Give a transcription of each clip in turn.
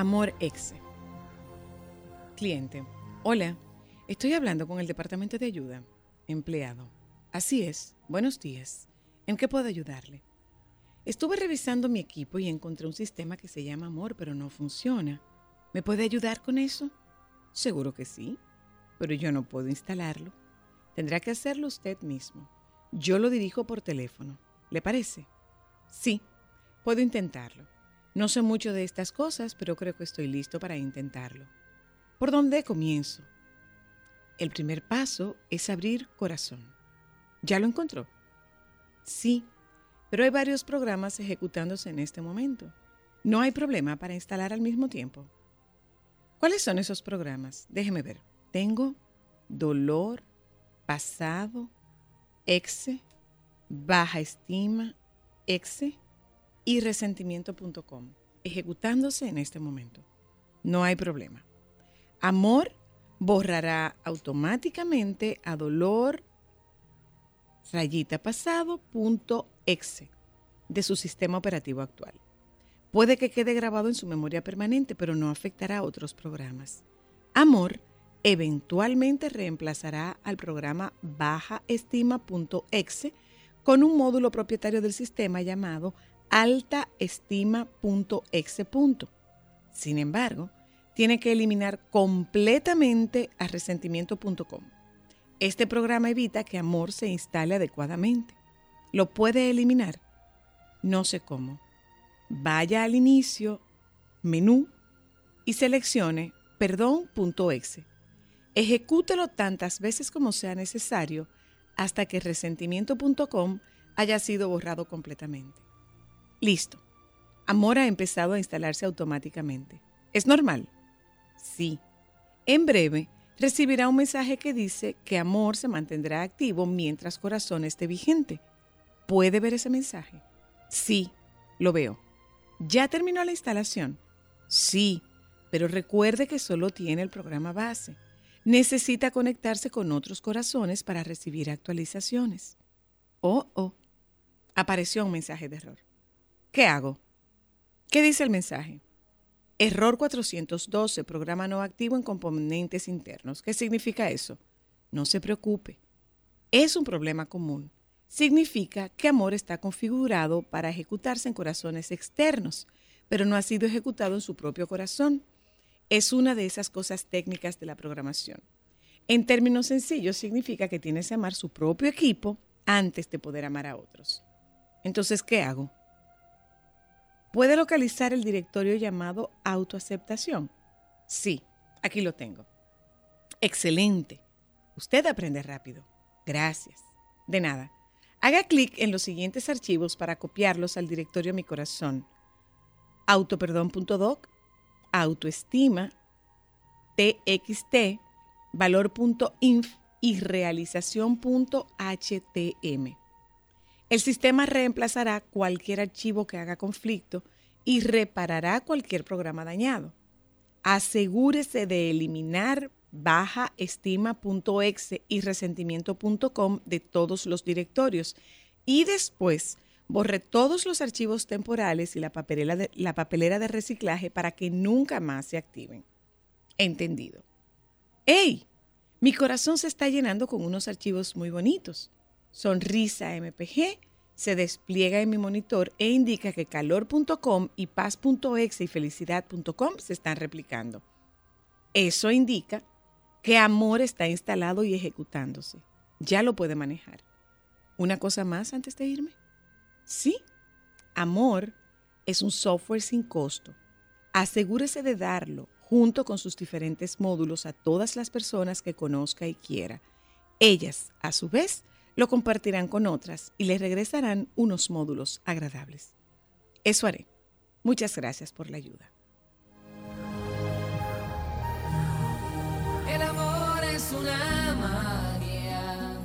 Amor Exe. Cliente. Hola, estoy hablando con el departamento de ayuda. Empleado. Así es. Buenos días. ¿En qué puedo ayudarle? Estuve revisando mi equipo y encontré un sistema que se llama Amor, pero no funciona. ¿Me puede ayudar con eso? Seguro que sí, pero yo no puedo instalarlo. Tendrá que hacerlo usted mismo. Yo lo dirijo por teléfono. ¿Le parece? Sí, puedo intentarlo. No sé mucho de estas cosas, pero creo que estoy listo para intentarlo. ¿Por dónde comienzo? El primer paso es abrir corazón. ¿Ya lo encontró? Sí, pero hay varios programas ejecutándose en este momento. No hay problema para instalar al mismo tiempo. ¿Cuáles son esos programas? Déjeme ver. Tengo dolor, pasado, exe, baja estima, exe y resentimiento.com, ejecutándose en este momento. No hay problema. Amor borrará automáticamente a dolor rayita pasado de su sistema operativo actual. Puede que quede grabado en su memoria permanente, pero no afectará a otros programas. Amor eventualmente reemplazará al programa bajaestima.exe con un módulo propietario del sistema llamado altaestima.exe. Sin embargo, tiene que eliminar completamente a resentimiento.com. Este programa evita que Amor se instale adecuadamente. ¿Lo puede eliminar? No sé cómo. Vaya al inicio, menú y seleccione perdón.exe. Ejecútelo tantas veces como sea necesario hasta que resentimiento.com haya sido borrado completamente. Listo. Amor ha empezado a instalarse automáticamente. ¿Es normal? Sí. En breve, recibirá un mensaje que dice que Amor se mantendrá activo mientras Corazón esté vigente. ¿Puede ver ese mensaje? Sí, lo veo. ¿Ya terminó la instalación? Sí, pero recuerde que solo tiene el programa base. Necesita conectarse con otros corazones para recibir actualizaciones. Oh, oh. Apareció un mensaje de error. ¿Qué hago? ¿Qué dice el mensaje? Error 412, programa no activo en componentes internos. ¿Qué significa eso? No se preocupe. Es un problema común. Significa que amor está configurado para ejecutarse en corazones externos, pero no ha sido ejecutado en su propio corazón. Es una de esas cosas técnicas de la programación. En términos sencillos, significa que tienes que amar su propio equipo antes de poder amar a otros. Entonces, ¿qué hago? ¿Puede localizar el directorio llamado autoaceptación? Sí, aquí lo tengo. Excelente. Usted aprende rápido. Gracias. De nada. Haga clic en los siguientes archivos para copiarlos al directorio Mi Corazón. Autoperdón.doc, autoestima, txt, valor.inf y realización.htm. El sistema reemplazará cualquier archivo que haga conflicto y reparará cualquier programa dañado. Asegúrese de eliminar bajaestima.exe y resentimiento.com de todos los directorios y después borre todos los archivos temporales y la papelera, de, la papelera de reciclaje para que nunca más se activen. Entendido. ¡Ey! Mi corazón se está llenando con unos archivos muy bonitos. Sonrisa MPG se despliega en mi monitor e indica que calor.com y paz.exe y felicidad.com se están replicando. Eso indica que amor está instalado y ejecutándose. Ya lo puede manejar. ¿Una cosa más antes de irme? Sí, amor es un software sin costo. Asegúrese de darlo junto con sus diferentes módulos a todas las personas que conozca y quiera. Ellas, a su vez, lo compartirán con otras y le regresarán unos módulos agradables. Eso haré. Muchas gracias por la ayuda. El amor es una magia,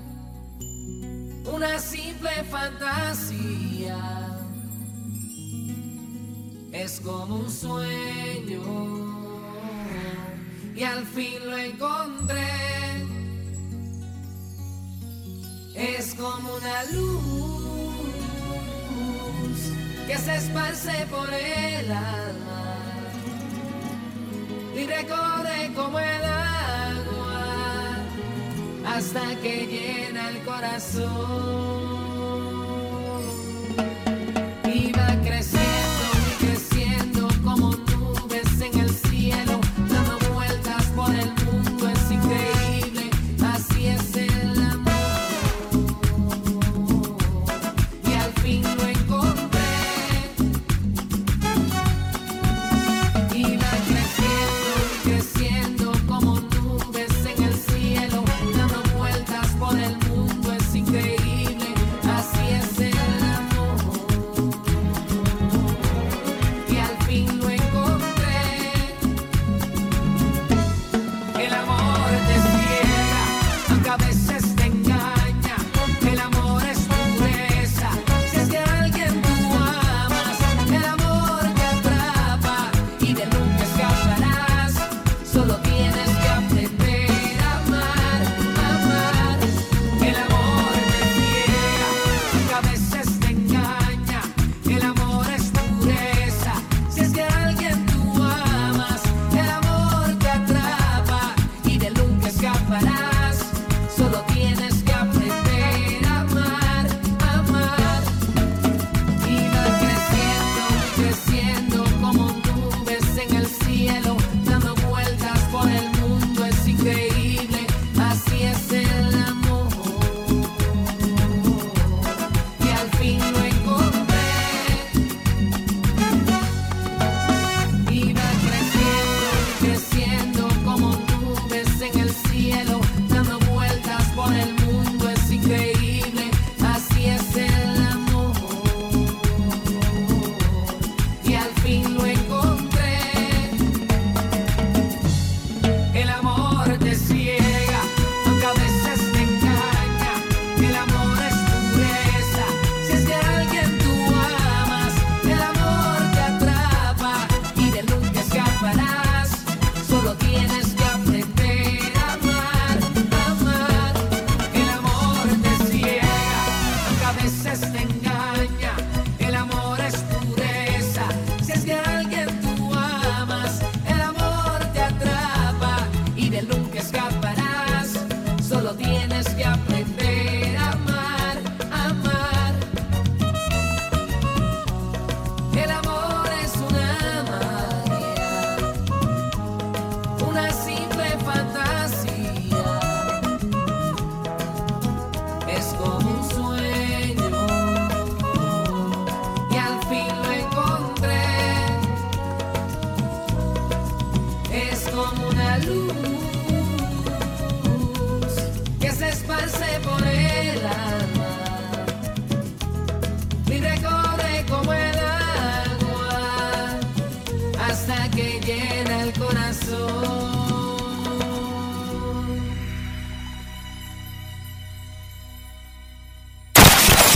una simple fantasía. Es como un sueño y al fin lo encontré. Es como una luz que se esparce por el alma y recorre como el agua hasta que llena el corazón.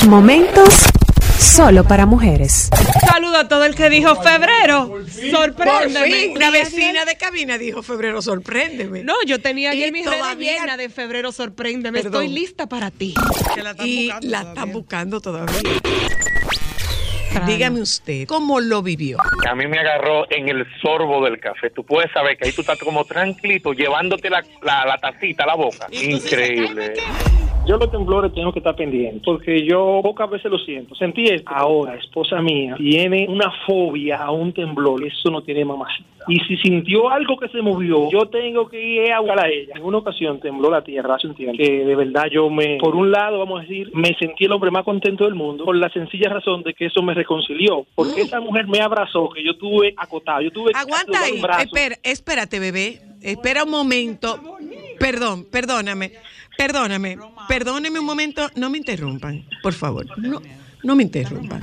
Momentos solo para mujeres. Saludo a todo el que dijo febrero. Sorpréndeme. una vecina de cabina dijo febrero, sorpréndeme. No, yo tenía ayer redes todavía- llenas de febrero, sorpréndeme. Perdón. Estoy lista para ti. y la están buscando todavía. Dígame usted, ¿cómo lo vivió? A mí me agarró en el sorbo del café. Tú puedes saber que ahí tú estás como tranquilito, llevándote la, la, la tacita a la boca. Increíble. Yo los temblores tengo que estar pendiente, porque yo pocas veces lo siento. Sentí esto. Ahora, esposa mía tiene una fobia a un temblor, eso no tiene mamacita. Y si sintió algo que se movió, yo tengo que ir a buscar a ella. En una ocasión tembló la tierra hace un tiempo, que de verdad yo me, por un lado, vamos a decir, me sentí el hombre más contento del mundo, por la sencilla razón de que eso me reconcilió. Porque esa mujer me abrazó, que yo tuve acotado, yo tuve Aguanta ahí. Espera, espérate, bebé. Espera un momento. Perdón, perdóname. Perdóname. Perdóneme un momento. No me interrumpan, por favor. No, no me interrumpan.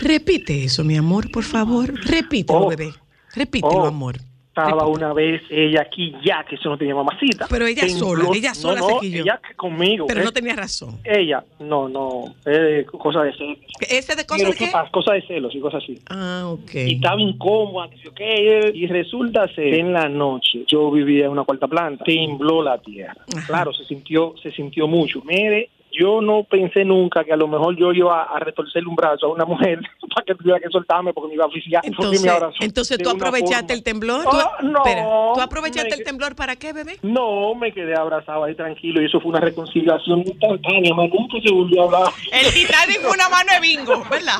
Repite eso, mi amor, por favor. Repítelo, Oh. bebé. Repítelo, Oh. amor. Estaba una vez ella aquí ya, que eso no tenía mamacita. Pero ella sola, ella sola no, no, ella conmigo. Pero ¿eh? no tenía razón. Ella, no, no, es cosa de celos. ¿Ese de cosas de ¿qué? Cosa de celos y cosas así. Ah, ok. Y estaba incómoda, que sí, ok, eh, y resulta ser que en la noche yo vivía en una cuarta planta, tembló la tierra. Ajá. Claro, se sintió, se sintió mucho. Mire, yo no pensé nunca que a lo mejor yo iba a retorcerle un brazo a una mujer para que tuviera que soltarme porque me iba a oficiar. Entonces, me abrazó entonces tú aprovechaste el temblor. ¿Tú, Ah, no, espera, ¿tú aprovechaste el temblor para qué, bebé? No, me quedé abrazado ahí tranquilo y eso fue una reconciliación instantánea, más nunca se volvió a hablar. El Titanic fue una mano de bingo, ¿verdad?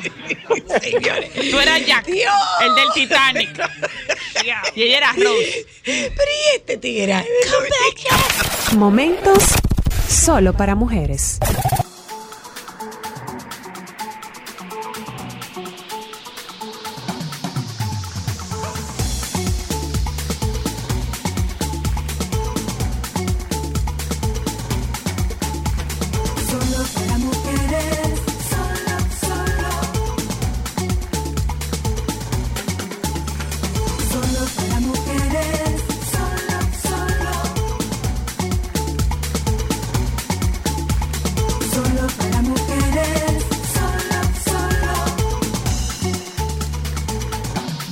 Señores. Tú eras Jack, Dios. el del Titanic. Y ella era Rose. Pero ¿y este tigre? Momentos solo para mujeres.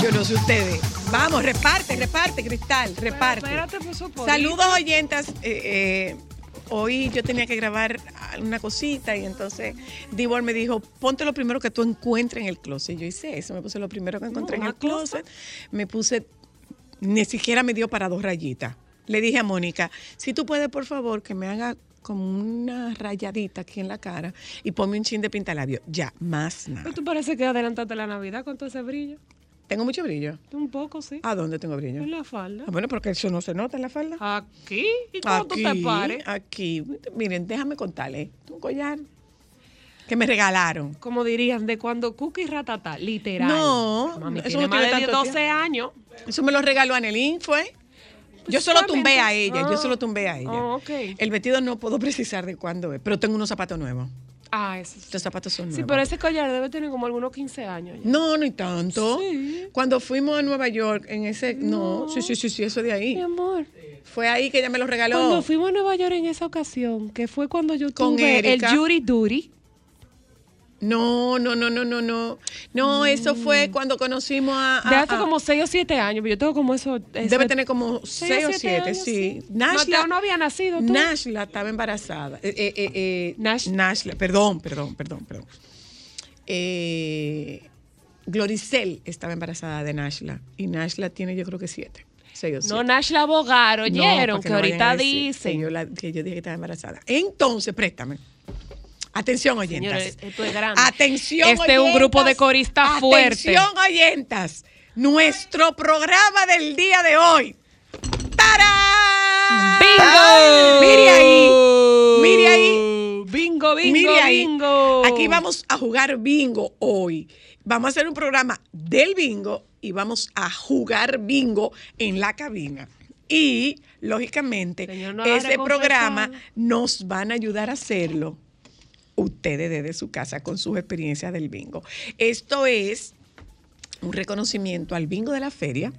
Yo no sé ustedes. Vamos, reparte, reparte, Cristal, reparte. Espérate, pues. Saludos, oyentas. Eh, eh, hoy yo tenía que grabar una cosita y entonces Divor me dijo, ponte lo primero que tú encuentres en el closet. Yo hice eso, me puse lo primero que encontré en el closet. Me puse, ni siquiera me dio para dos rayitas. Le dije a Mónica, si tú puedes, por favor, que me haga como una rayadita aquí en la cara y ponme un chin de pintalabio. Ya, más nada. Pero tú parece que adelantaste la Navidad con todo ese brillo. ¿Tengo mucho brillo? Un poco, sí. ¿A dónde tengo brillo? En la falda. Ah, bueno, porque eso no se nota en la falda. Aquí. ¿Y cuando tú te pares? Aquí. Miren, déjame contarle. Un collar que me regalaron. Como dirían, de cuando Cookie Ratata, literal. No, Mami, eso tiene no más de tanto 12 tiempo. años. Eso me lo regaló Anelín, fue. Yo se lo tumbé a ella, yo se lo tumbé a ella. Ah, ok. El vestido no puedo precisar de cuándo es, pero tengo unos zapatos nuevos. Ah, eso sí. Los zapatos son nuevos. Sí, pero ese collar debe tener como algunos 15 años. ya. No, ni tanto. Sí. Cuando fuimos a Nueva York, en ese. No, sí, sí, sí, sí, eso de ahí. Mi amor. Fue ahí que ella me lo regaló. Cuando fuimos a Nueva York en esa ocasión, que fue cuando yo Con tuve el. Jury Duty. No, no, no, no, no, no. No, eso fue cuando conocimos a. a- Mm. De hace a- como 6 o 7 años, pero yo tengo como eso. Debe tener como seis 6 o siete 7, años, sí. Nashla, Mateo no había nacido, ¿tú? Nashla estaba embarazada. Eh, eh, eh, eh, Nash- Nashla, perdón, perdón, perdón, perdón. Eh, Gloricel estaba embarazada de Nashla. Y Nashla tiene, yo creo que 7. 6 o 7. No, Nash la abogar, oyeron, que ahorita Que dicen. yo, la- que yo dije que estaba embarazada. Entonces, préstame. Atención, oyentas. Señores, esto es grande. Atención, Este es un grupo de coristas fuerte. Atención, oyentas. Nuestro programa del día de hoy. ¡Tarán! ¡Bingo! Mire ahí. Mire ahí. Bingo, bingo, Mire ahí. bingo. Aquí vamos a jugar bingo hoy. Vamos a hacer un programa del bingo y vamos a jugar bingo en la cabina. Y, lógicamente, Señor, no agarre ese programa nos van a ayudar a hacerlo ustedes desde su casa con sus experiencias del bingo. Esto es un reconocimiento al bingo de la feria,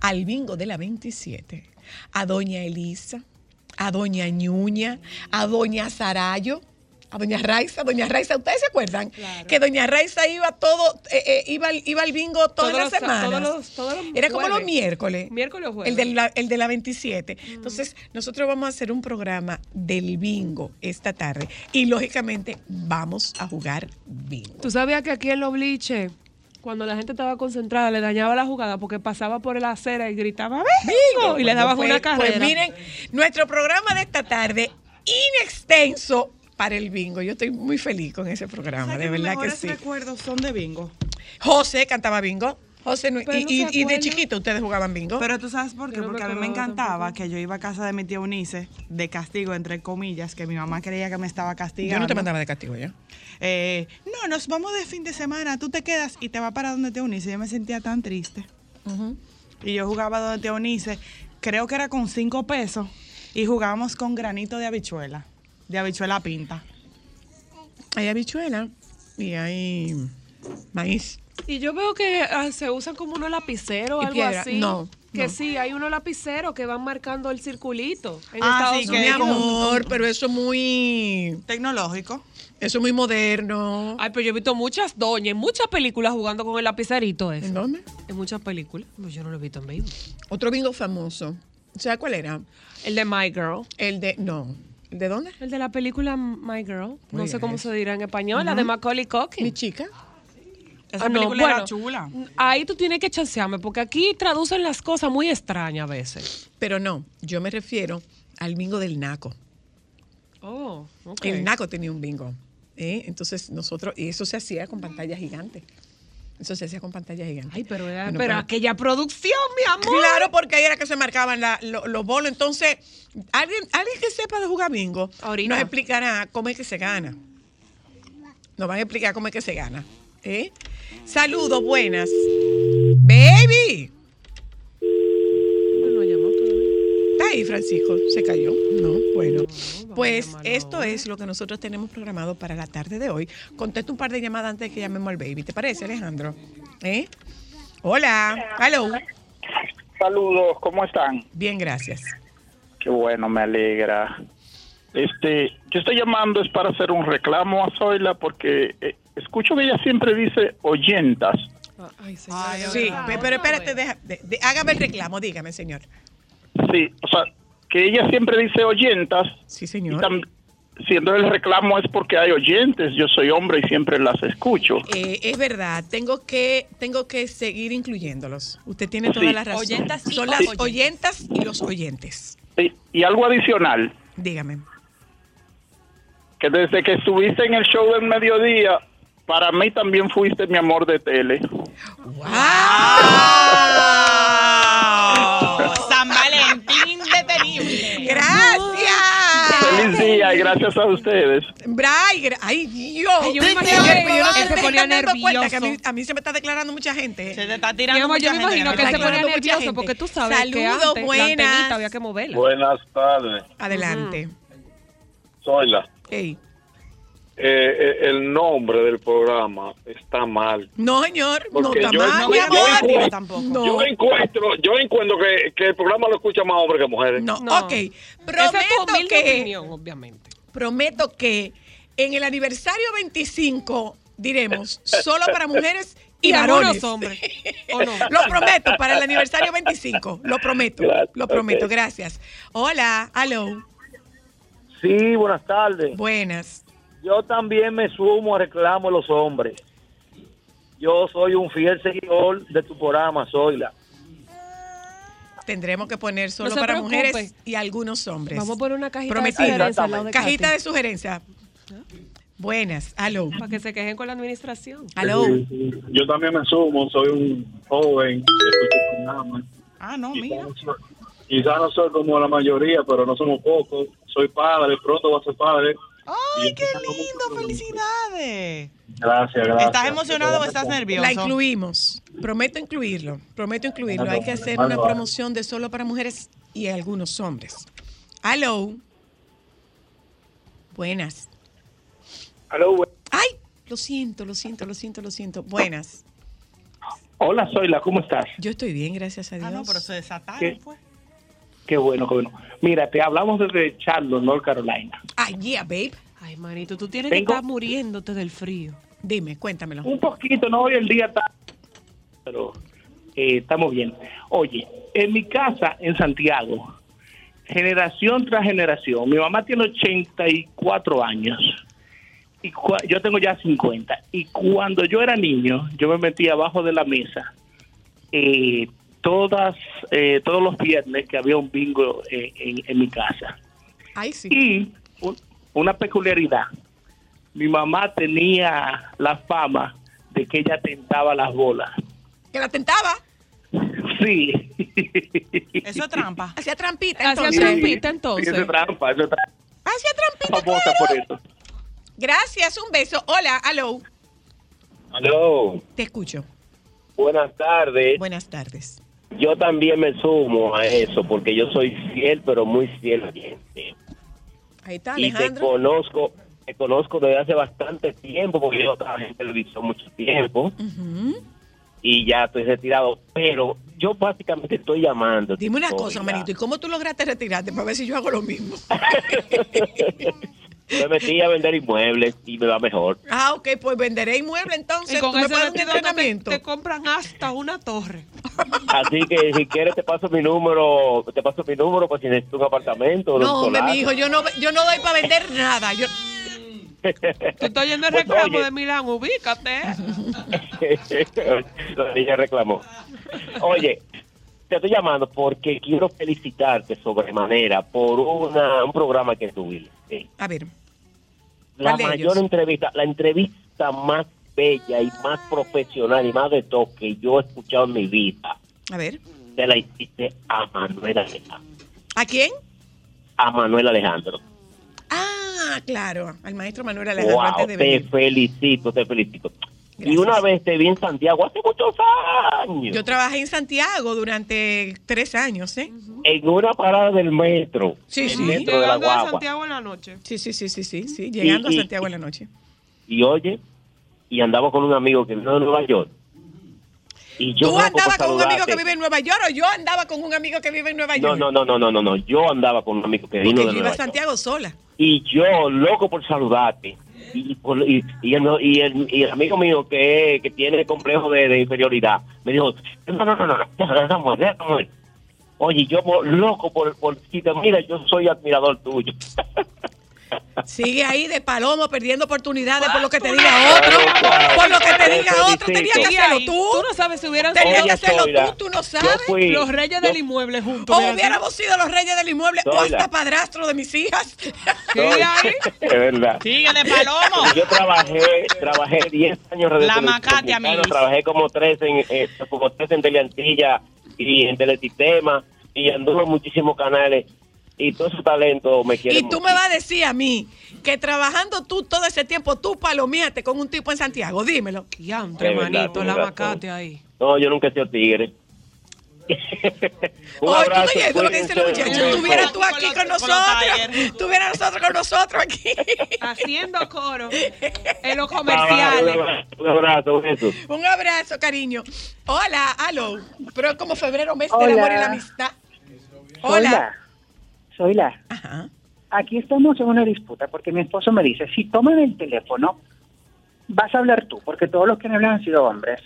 al bingo de la 27, a doña Elisa, a doña Ñuña, a doña Sarayo, a doña Raiza, doña Raiza, ¿ustedes se acuerdan? Que doña Raiza iba todo, eh, eh, iba, al- iba al bingo todas Todos las semanas. todos los- todos los Era como los miércoles. Miércoles o jueves. El de la, el de la 27. Entonces, nosotros vamos a hacer un programa del bingo esta tarde. Y lógicamente vamos a jugar bingo. ¿Tú sabías que aquí en los bliches, cuando la gente estaba concentrada, le dañaba la jugada porque pasaba por la acera y gritaba ¡Bingo! Y le daban Pues- una pues carrera. miren, nuestro programa de esta tarde, inextenso para el bingo. Yo estoy muy feliz con ese programa, de verdad que sí. recuerdos son de bingo. José cantaba bingo. José, no- y, no y- se y de chiquito ustedes jugaban bingo. Pero tú sabes por qué, no porque a mí me encantaba tampoco. que yo iba a casa de mi tía Unice, de castigo, entre comillas, que mi mamá creía que me estaba castigando. Yo no te mandaba de castigo ya. Eh, no, nos vamos de fin de semana, tú te quedas y te vas para donde te Unice. Yo me sentía tan triste. Y yo jugaba donde te Unice, creo que era con cinco pesos, y jugábamos con granito de habichuela, de habichuela pinta. Hay habichuela y hay maíz. Y yo veo que ah, se usan como unos lapiceros o algo piedra. así. No, Que no. sí, hay unos lapiceros que van marcando el circulito en Ah, Estados sí, Mi que- Unidos. amor, pero eso es muy, Tecnológico. eso es muy moderno. Ay, pero yo he visto muchas doñas en muchas películas jugando con el lapicerito ese. ¿En dónde? En muchas películas. Pues yo no lo he visto en vivo. Otro bingo famoso. ¿Sabes cuál era? El de My Girl. El de, no. ¿El de dónde? El de la película My Girl. No sé cómo se dirá en español. La de Macaulay Culkin. Mi chica. Esa Ah, no, película era bueno, chula. Ahí tú tienes que chancearme, porque aquí traducen las cosas muy extrañas a veces. Pero no, yo me refiero al bingo del Naco. Oh, ok. El Naco tenía un bingo. ¿eh? Entonces nosotros, y eso se hacía con pantalla gigante. Eso se hacía con pantalla gigante. Ay, pero, era- Bueno, pero pero- aquella producción, mi amor. Claro, porque ahí era que se marcaban la- lo- los bolos. Entonces, alguien, alguien que sepa de jugar bingo Ahorita. nos explicará cómo es que se gana. Nos van a explicar cómo es que se gana. ¿eh? Saludos, buenas. Baby. No llamó todavía. Está ahí, Francisco. Se cayó. No, bueno. Pues esto ahora. es lo que nosotros tenemos programado para la tarde de hoy. Contesto un par de llamadas antes de que llamemos al baby. ¿Te parece, Alejandro? ¿Eh? Hola. Hello. Saludos, ¿cómo están? Bien, gracias. Qué bueno, me alegra. Este, yo estoy llamando es para hacer un reclamo a Zoila porque eh, escucho que ella siempre dice oyentas. Ay, señor. Sí, pe- pero espérate, deja- de- de- hágame el reclamo, dígame, señor. Sí, o sea, que ella siempre dice oyentas. Sí, señor. siendo el reclamo es porque hay oyentes. Yo soy hombre y siempre las escucho. Eh, es verdad, tengo que, tengo que seguir incluyéndolos. Usted tiene toda Sí. la razón. Oyentas y Son las oyentas y los oyentes. Y, y algo adicional, Dígame. que desde que estuviste en el show del mediodía, para mí también fuiste mi amor de tele. San día y gracias a ustedes. Ay, gra- ay, Dios. Ay, yo me imagino que yo no se ponía que a mí, nervioso. a mí se me está declarando mucha gente. Se te está tirando amor, yo mucha me imagino no que se ponía nervioso porque tú sabes que Saludos, antes la buenas. había que moverla. Buenas tardes, Adelante. Zoila. Ey. Eh, eh, el nombre del programa está mal. No, señor, no está yo- mal, No mi me amor. acuerdo tampoco. No, Yo encuentro, yo encuentro que, que el programa lo escucha más hombres que mujeres. no, No. ok. Esa es tu Prometo humilde que, opinión, obviamente. prometo que en el aniversario 25 diremos solo para mujeres y, Y varones. hombres. ¿O no? Lo prometo para el aniversario 25. Lo prometo. Gracias, Lo prometo. Gracias. Hola. Hello. Sí, buenas tardes. Buenas. Yo también me sumo a reclamo de los hombres. Yo soy un fiel seguidor de tu programa, Zoila. Tendremos que poner solo No para preocupe. mujeres y algunos hombres. Vamos a poner una cajita Prometido. de sugerencias al de Cajita Katy, de sugerencia. Buenas. Hello. Para que se quejen con la administración. Hello. Yo también me sumo, soy un joven que escucha el programa. Ah, no, mira. Quizás no soy como la mayoría, pero no somos pocos. Soy padre, pronto voy a ser padre. ¡Ay, qué lindo! ¡Felicidades! Gracias, gracias. ¿Estás emocionado o estás nervioso? La incluimos. Prometo incluirlo. Prometo incluirlo. Hay que hacer una promoción de solo para mujeres y algunos hombres. Hello. Buenas. Aló, bu- Ay, lo siento, lo siento, lo siento, lo siento. Buenas. Hola, Zoila, ¿cómo estás? Yo estoy bien, gracias a Dios. Ah, no, pero se desataron, ¿Qué? pues. Qué bueno, qué bueno. Mira, te hablamos desde Charlotte, North Carolina. Ah, yeah, babe. Ay, manito, tú tienes Tengo- que estar muriéndote del frío. Dime, cuéntamelo. Un poquito, no hoy el día está, pero eh, estamos bien. Oye, en mi casa en Santiago, generación tras generación, mi mamá tiene 84 años y cua- yo tengo ya 50. Y cuando yo era niño, yo me metía abajo de la mesa eh, todas eh, todos los viernes que había un bingo eh, en, en mi casa. Ay, sí. Y un- una peculiaridad, mi mamá tenía la fama de que ella tentaba las bolas. ¿Que la tentaba? Sí. Eso es trampa. Hacía trampita, Hacía entonces. trampita, Sí, entonces. eso es trampa, eso es trampa. Hacía trampita, Famosa por eso. Gracias, un beso. Hola, aló. Aló, Te escucho. buenas tardes. Buenas tardes. Yo también me sumo a eso porque yo soy fiel, pero muy fiel oyente. Ahí está, Y te Alejandro. conozco, te conozco desde hace bastante tiempo porque yo trabajé en televisión mucho tiempo y ya estoy retirado. Pero yo básicamente estoy llamando. Dime una Oiga, cosa, manito, ¿y cómo tú lograste retirarte para ver si yo hago lo mismo? Me metí a vender inmuebles y me va mejor. Ah, ok, pues venderé inmueble entonces. Y con ¿Tú me ese puedes dar un vestido te, te compran hasta una torre. Así que si quieres te paso mi número, te paso mi número pues si necesitas un apartamento. No, hombre, mi hijo, yo no, yo no doy para vender nada. Yo, Tú estás oyendo el Pues, reclamo oye. de Milán, ubícate. La niña reclamó. Oye, te estoy llamando porque quiero felicitarte sobremanera por una, un programa que tuviste. a ver, La ¿Cuál de mayor entrevista, la entrevista más bella y más profesional y más de todo que yo he escuchado en mi vida, a ver. te la hiciste a Manuel Alejandro. ¿A quién? A Manuel Alejandro. Ah, claro, al maestro Manuel Alejandro Wow, antes de te venir. felicito, te felicito. Y una vez te vi en Santiago hace muchos años. Yo trabajé en Santiago durante tres años, ¿eh? en una parada del metro. Sí, sí. metro de la Llegando a guagua. Santiago en la noche. Sí, sí, sí, sí, sí, sí. Llegando Y- a y- Santiago en la noche. Y oye, y andaba con un amigo que vino de Nueva York. Y yo ¿Tú andabas con un amigo que vive en Nueva York o yo andaba con un amigo que vive en Nueva York? no, no, no, no, no, no. Yo andaba con un amigo que vino Porque de yo iba Nueva a York. Santiago sola. Y yo, loco por saludarte. Y, por- y, y el, y el- y el amigo mío que, que tiene complejo de, de inferioridad me dijo, no, no, no, no, déjame, déjame. Oye, yo loco por, por decirte, mira, yo soy admirador tuyo. Sigue ahí de palomo perdiendo oportunidades por lo que te diga otro. Por lo que te diga otro. Tenías que hacerlo tú. Tú no sabes si hubieran Tenías sido que hacerlo tú, tú no sabes. fui- los reyes yo- del inmueble juntos. O hubiéramos sido los reyes del inmueble o hasta padrastro de mis hijas. Sigue ahí. Es verdad. Sigue de palomo. Yo trabajé, trabajé 10 años en La macate, amigos. Trabajé como tres en eh, como tres en Teleantilla y en Telesistema y anduve en muchísimos canales y todo ese talento me quiere Y tú me vas a decir a mí que trabajando tú todo ese tiempo, tú palomeaste con un tipo en Santiago. Dímelo. Manito, tienes la macate ahí. No, yo nunca he sido tigre. Un Oye, tú lo que cuídense. muchachos. Estuvieras tú aquí con nosotros. Estuvieras nosotros con nosotros aquí. Haciendo coro en los comerciales. Un abrazo, un abrazo, un abrazo, cariño. Hola, aló. Pero es como febrero, mes del Hola. amor y la amistad. Hola. Soy la. Ajá. Aquí estamos en una disputa porque mi esposo me dice, si toman el teléfono, vas a hablar tú, porque todos los que me hablan han sido hombres.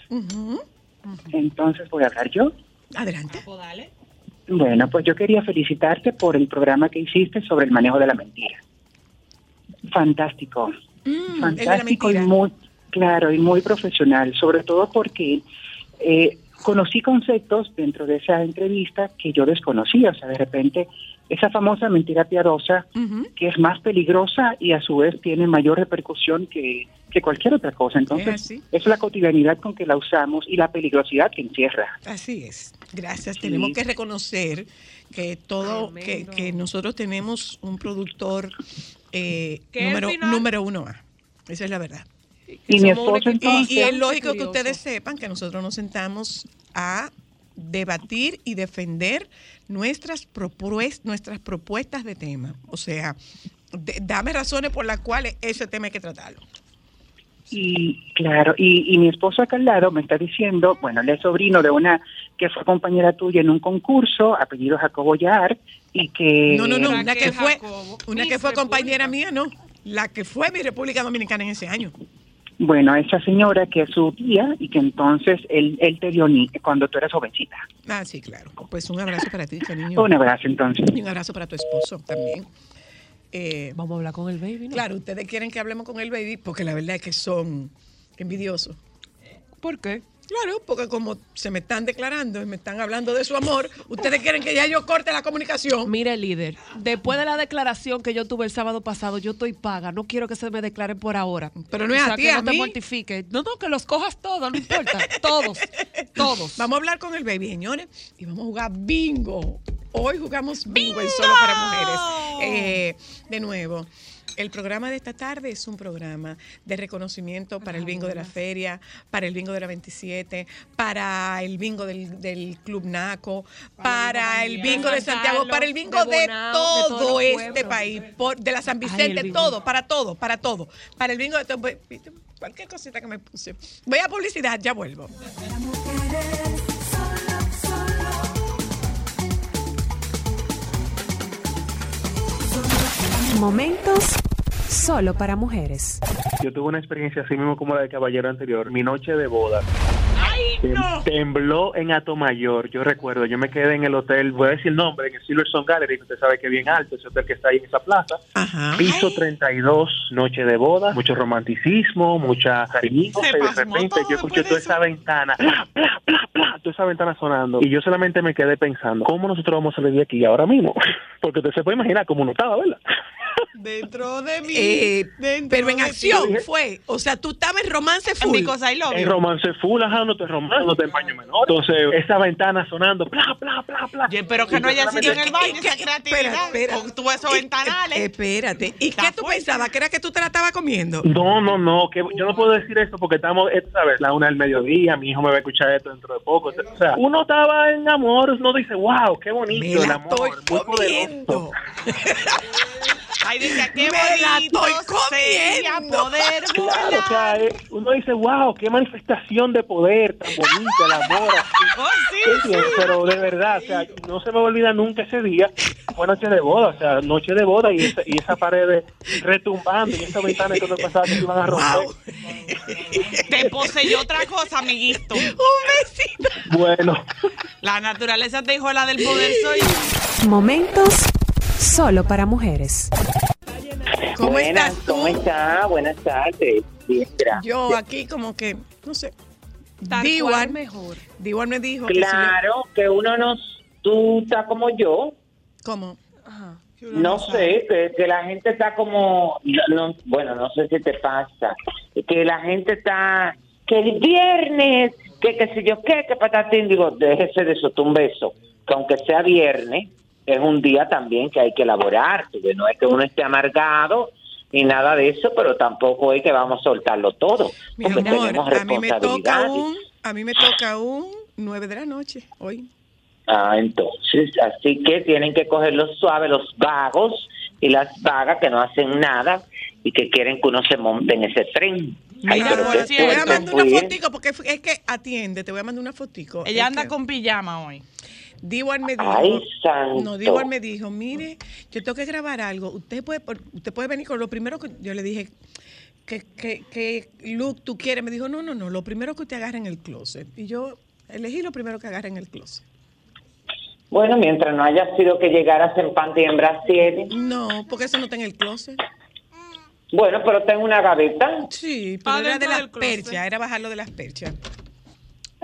Entonces voy a hablar yo. Adelante. Bueno, pues yo quería felicitarte por el programa que hiciste sobre el manejo de la mentira. Fantástico. Mm, Fantástico y muy claro y muy profesional, sobre todo porque eh, conocí conceptos dentro de esa entrevista que yo desconocía. O sea, de repente, esa famosa mentira piadosa, que es más peligrosa y a su vez tiene mayor repercusión que, que cualquier otra cosa. Entonces, Es es la cotidianidad con que la usamos y la peligrosidad que encierra. Así es. Gracias. Sí. Tenemos que reconocer que todo, que, que nosotros tenemos un productor eh, número, número uno A. Esa es la verdad. Y mi esposo equipo Y, y entonces... es lógico que ustedes sepan que nosotros nos sentamos a debatir y defender nuestras, propues- nuestras propuestas de tema. O sea, de- dame razones por las cuales ese tema hay que tratarlo. Y claro, y, y mi esposo acá al lado me está diciendo, bueno, él es sobrino de una que fue compañera tuya en un concurso, apellido Jacobo Yar, y que... No, no, no, una que fue, una que fue compañera mía, no. la que fue mi República Dominicana en ese año. Bueno, esa señora que es su tía y que entonces él, él te dio ni cuando tú eras jovencita. Ah, sí, claro. Pues un abrazo para ti, cariño. Un abrazo entonces. Y un abrazo para tu esposo también. Eh, Vamos a hablar con el baby, ¿no? Claro, ustedes quieren que hablemos con el baby porque la verdad es que son envidiosos. ¿Por qué? Claro, porque como se me están declarando y me están hablando de su amor, ustedes quieren que ya yo corte la comunicación. Mire, líder, después de la declaración que yo tuve el sábado pasado, yo estoy paga. No quiero que se me declaren por ahora. Pero no es O a ti, que a no te mí. mortifiques. No, no, que los cojas todos, no importa. todos, todos. Vamos a hablar con el baby, señores, y vamos a jugar bingo. Hoy jugamos bingo, en solo para mujeres. Eh, de nuevo. El programa de esta tarde es un programa de reconocimiento para el bingo de la feria, para el bingo de la 27, para el bingo del, del Club Naco, para el bingo de Santiago, para el bingo de todo este país, por- de la San Vicente, todo, para todo, para todo. Para el bingo de todo. Cualquier cosita que me puse. Voy a publicidad, ya vuelvo. Momentos solo para mujeres. Yo tuve una experiencia así mismo como la del caballero anterior, mi noche de boda. Tem- Tembló en Atomayor, yo recuerdo, yo me quedé en el hotel, voy a decir el nombre, en el Silverstone Gallery, que usted sabe que es bien alto, ese hotel que está ahí en esa plaza. Piso 32, noche de boda, mucho romanticismo, mucha cariñito, Se y de repente yo escuché toda esa ventana, bla, bla, bla, bla, toda esa ventana sonando, y yo solamente me quedé pensando, ¿cómo nosotros vamos a salir de aquí ahora mismo? Porque usted se puede imaginar cómo uno estaba, ¿verdad? Dentro de mí. Eh, dentro pero en acción ti. fue. O sea, tú estabas en romance En full. mi cosa y En romance full, ajá, no te romance, no te empaño menor. Entonces, esa ventana sonando, bla, bla, bla, bla. Yo espero que Y no haya sido en el baño esa creatividad. espera. Con tú esos ventanales. Eh, espérate. ¿Y qué tú pensabas? ¿Que era que tú te la estabas comiendo? No, no, no, que yo no puedo decir eso porque estamos, eh, ¿sabes? La una del mediodía, mi hijo me va a escuchar esto dentro de poco. O sea, uno estaba en amor, uno dice, wow, qué bonito Me el la amor, estoy muy poderoso. Ay, dice, qué Me la estoy comiendo. poder Claro, o sea, eh, uno dice, wow, qué manifestación de poder tan bonita, el amor. así. Oh, sí, bien, pero de verdad, o sea, no se me va a olvidar nunca ese día. Fue noche de boda, o sea, noche de boda y esa, y esa pared retumbando y esa ventana que no pasaba que se iban a romper. Te poseyó otra cosa, amiguito. Un besito. Bueno, La naturaleza te dijo la del poder soy. Momentos solo para mujeres. ¿Cómo Buenas, estás tú? ¿Cómo está? Buenas tardes. Bien, gracias. Yo aquí como que, no sé. Diwan, mejor. Diwan me dijo que si yo- Claro, que uno no... Tú estás como yo. ¿Cómo? No sé, que, que la gente está como... no- bueno, no sé si te pasa. Que la gente está... Que el viernes, que qué sé yo qué, que patatín. Digo, déjese de eso, tú un beso. Que aunque sea viernes, es un día también que hay que elaborar. porque No es que uno esté amargado ni nada de eso, pero tampoco es que vamos a soltarlo todo. Mi Porque amor, tenemos a mí me toca responsabilidades. un, a mí me toca un 9 de la noche hoy. Ah, entonces, así que tienen que cogerlos suave los vagos y las vagas que no hacen nada y que quieren que uno se monte en ese tren. Ay, Mira, pero te voy a mandar una ¿eh? fotico porque es que atiende, te voy a mandar una fotico. Ella Es anda que con pijama hoy. Diwan me dijo, Ay, santo. no, Diwan me dijo, mire, yo tengo que grabar algo, usted puede, usted puede venir con lo primero que yo le dije, que, que, que look tú quieres, me dijo, no, no, no, lo primero que usted agarre en el closet. Y yo elegí lo primero que agarre en el closet. Bueno, mientras no haya sido que llegaras en panty y en brasier. No, porque eso no está en el closet. Bueno, pero tengo una gaveta. Sí, pero era de las perchas, era bajarlo de las perchas.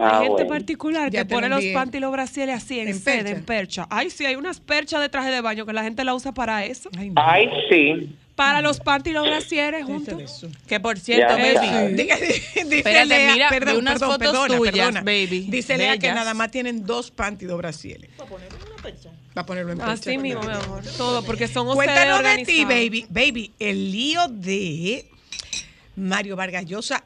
Ah, hay gente bueno. particular Ya que pone lo los panty y los brasiles así en, En sede, percha. en percha. Ay, sí, hay unas perchas de traje de baño que la gente la usa para eso. Ay, sí. Para los panty y los brasieres juntos. Que por cierto, Ya baby. Diga- dice Espérate, Lea- mira, perdón, unas perdón, fotos perdona, tuyas, perdona. baby, Dice Lea que nada más tienen dos panty y dos brasieles. Va a ponerlo en percha. Así mismo, mi amor. Todo, porque son Cuéntanos de ti, baby. Baby, el lío de Mario Vargas Llosa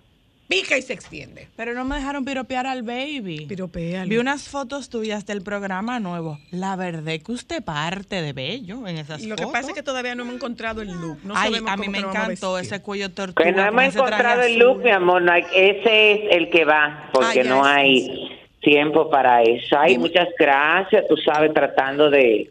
pica y se extiende. Pero no me dejaron piropear al baby. Piropéalo. Vi unas fotos tuyas del programa nuevo. La verdad es que usted parte de bello en esas Lo que fotos. pasa es que todavía no hemos encontrado el look. No Ay, sabemos a mí cómo me que encantó ese cuello tortuga. Que no hemos encontrado el look, mi amor. No hay- ese es el que va, porque no hay tiempo para eso. Ay, Dime. muchas gracias. Tú sabes, tratando de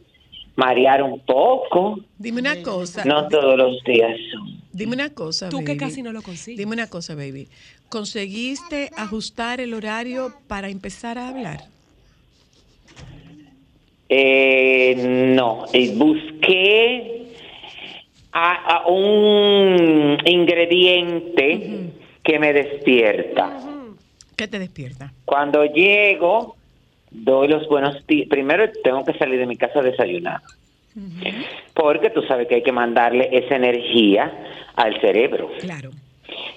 marear un poco. Dime una cosa. No todos los días son. Dime una cosa, Tú que casi no lo consigues. Dime una cosa, baby. ¿Conseguiste ajustar el horario para empezar a hablar? Eh, no, eh, busqué a, a un ingrediente que me despierta. ¿Qué te despierta? Cuando llego, doy los buenos días. Primero tengo que salir de mi casa a desayunar. Porque tú sabes que hay que mandarle esa energía al cerebro. Claro.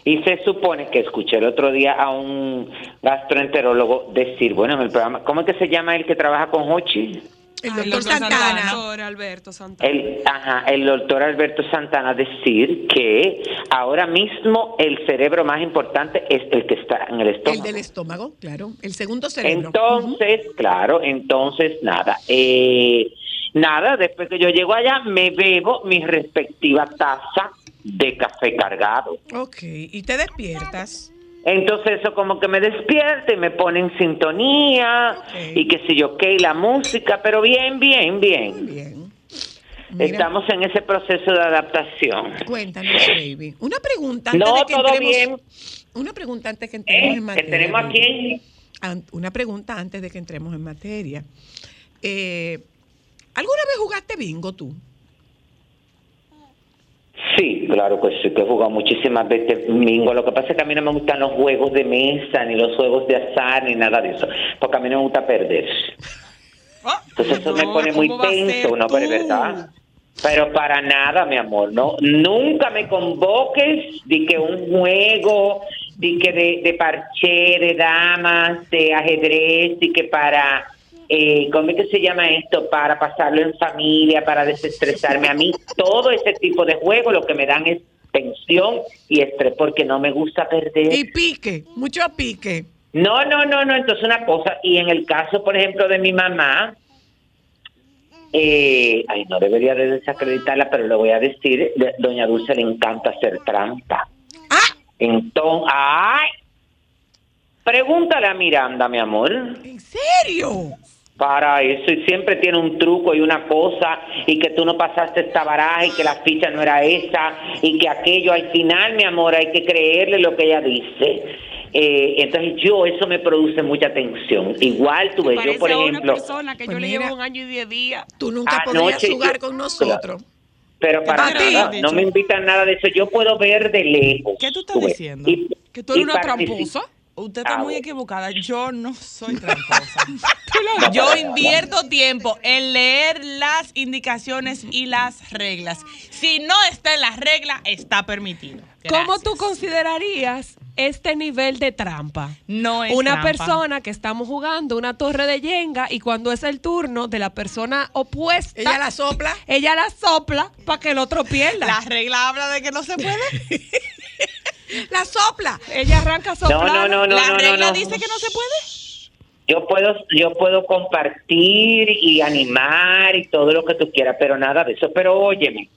Y se supone que escuché el otro día a un gastroenterólogo decir, bueno, en el programa, ¿cómo es que se llama el que trabaja con Hochi? El doctor Santana. Doctor Alberto Santana. El, ajá, el doctor Alberto Santana decir que ahora mismo el cerebro más importante es el que está en el El estómago. del estómago, claro. El segundo cerebro. Entonces, claro, entonces nada. Eh, nada, después que yo llego allá, me bebo mi respectiva taza de café cargado. Ok, y te despiertas. Entonces eso como que me despierta y me pone en sintonía y qué sé yo y la música, pero bien, bien, bien. Estamos en ese proceso de adaptación. Cuéntanos, baby. Una pregunta antes No, de que todo entremos. bien. Una pregunta antes que entremos ¿Eh? en materia. ¿Tenemos a baby. quién? An- Una pregunta antes de que entremos en materia. Eh, ¿Alguna vez jugaste bingo tú? Sí, claro que sí, que he jugado muchísimas veces bingo. Lo que pasa es que a mí no me gustan los juegos de mesa, ni los juegos de azar, ni nada de eso, porque a mí no me gusta perder. Entonces eso me pone muy ¿cómo va a ser tenso, no, pero verdad. Pero para nada, mi amor, no. Nunca me convoques de que un juego, de que de, de parché, de damas, de ajedrez, y que para, eh, ¿cómo es que se llama esto? Para pasarlo en familia, para desestresarme. A mí todo ese tipo de juegos lo que me dan es tensión y estrés porque no me gusta perder. Y pique, mucho pique. No, no, no, no, entonces una cosa, y en el caso, por ejemplo, de mi mamá, eh, ay, no debería de desacreditarla, pero lo voy a decir, de- doña Dulce le encanta hacer trampa. Entonces, ay, pregúntale a Miranda, mi amor. ¿En serio? Para eso, y siempre tiene un truco y una cosa, y que tú no pasaste esta baraja, y que la ficha no era esa, y que aquello, al final, mi amor, hay que creerle lo que ella dice. Eh, entonces yo, eso me produce mucha tensión. Igual tuve yo, Parece por a una ejemplo, persona que Pues yo le llevo un año y diez días. Tú nunca Anoche podías jugar yo- con nosotros. pero para ti, nada, no me invitan nada de eso. Yo puedo ver de lejos. ¿Qué tú estás tú ves, diciendo? y- Que tú eres una tramposa. Usted está Ah, muy equivocada. Yo no soy tramposa. Yo invierto tiempo en leer las indicaciones y las reglas. Si no está en las reglas, está permitido. ¿Cómo tú considerarías este nivel de trampa? No es Una trampa. persona que estamos jugando una torre de yenga y cuando es el turno de la persona opuesta, Ella la sopla. ella la sopla para que el otro pierda. La regla habla de que no se puede. La sopla. Ella arranca soplando. no, no, no, la no, regla no. dice que no se puede. Yo puedo, yo puedo compartir y animar y todo lo que tú quieras, pero nada de eso. Pero óyeme,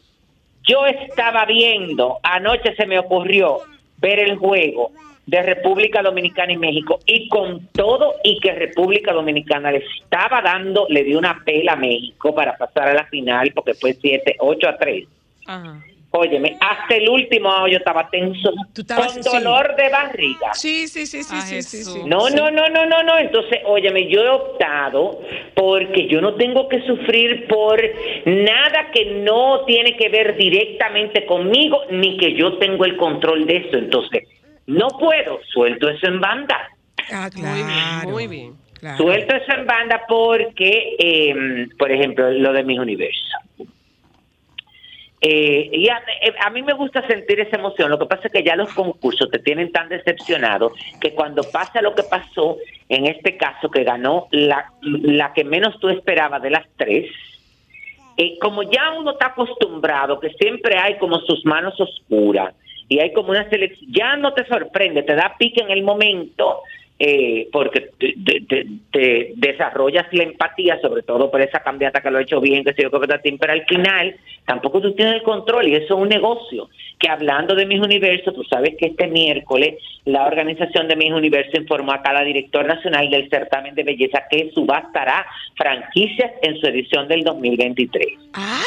yo estaba viendo, anoche se me ocurrió ver el juego de República Dominicana y México y con todo y que República Dominicana le estaba dando, le dio una pela a México para pasar a la final porque fue 7, 8 a 3. Ajá. Óyeme, hasta el último yo estaba tenso, con sí. dolor de barriga. Sí, sí, sí, sí, sí, sí, sí. No, no, no, no, no, no. Entonces, óyeme, yo he optado porque yo no tengo que sufrir por nada que no tiene que ver directamente conmigo, ni que yo tengo el control de eso. Entonces, no puedo, suelto eso en banda. Ah, Muy bien, claro. muy bien. claro. Suelto eso en banda porque, eh, por ejemplo, lo de mis universos. Eh, a, eh, a mí me gusta sentir esa emoción. Lo que pasa es que ya los concursos te tienen tan decepcionado que cuando pasa lo que pasó, en este caso que ganó la, la que menos tú esperabas de las tres, eh, como ya uno está acostumbrado que siempre hay como sus manos oscuras y hay como una selección, ya no te sorprende, te da pique en el momento eh, porque te, te- desarrollas la empatía, sobre todo por esa cambiata que lo ha hecho bien, que se yo creo que está pero al final tampoco tú tienes el control y eso es un negocio. Que hablando de mis universos, tú sabes que este miércoles la organización de mis universos informó a cada director nacional del certamen de belleza que subastará franquicias en su edición del 2023.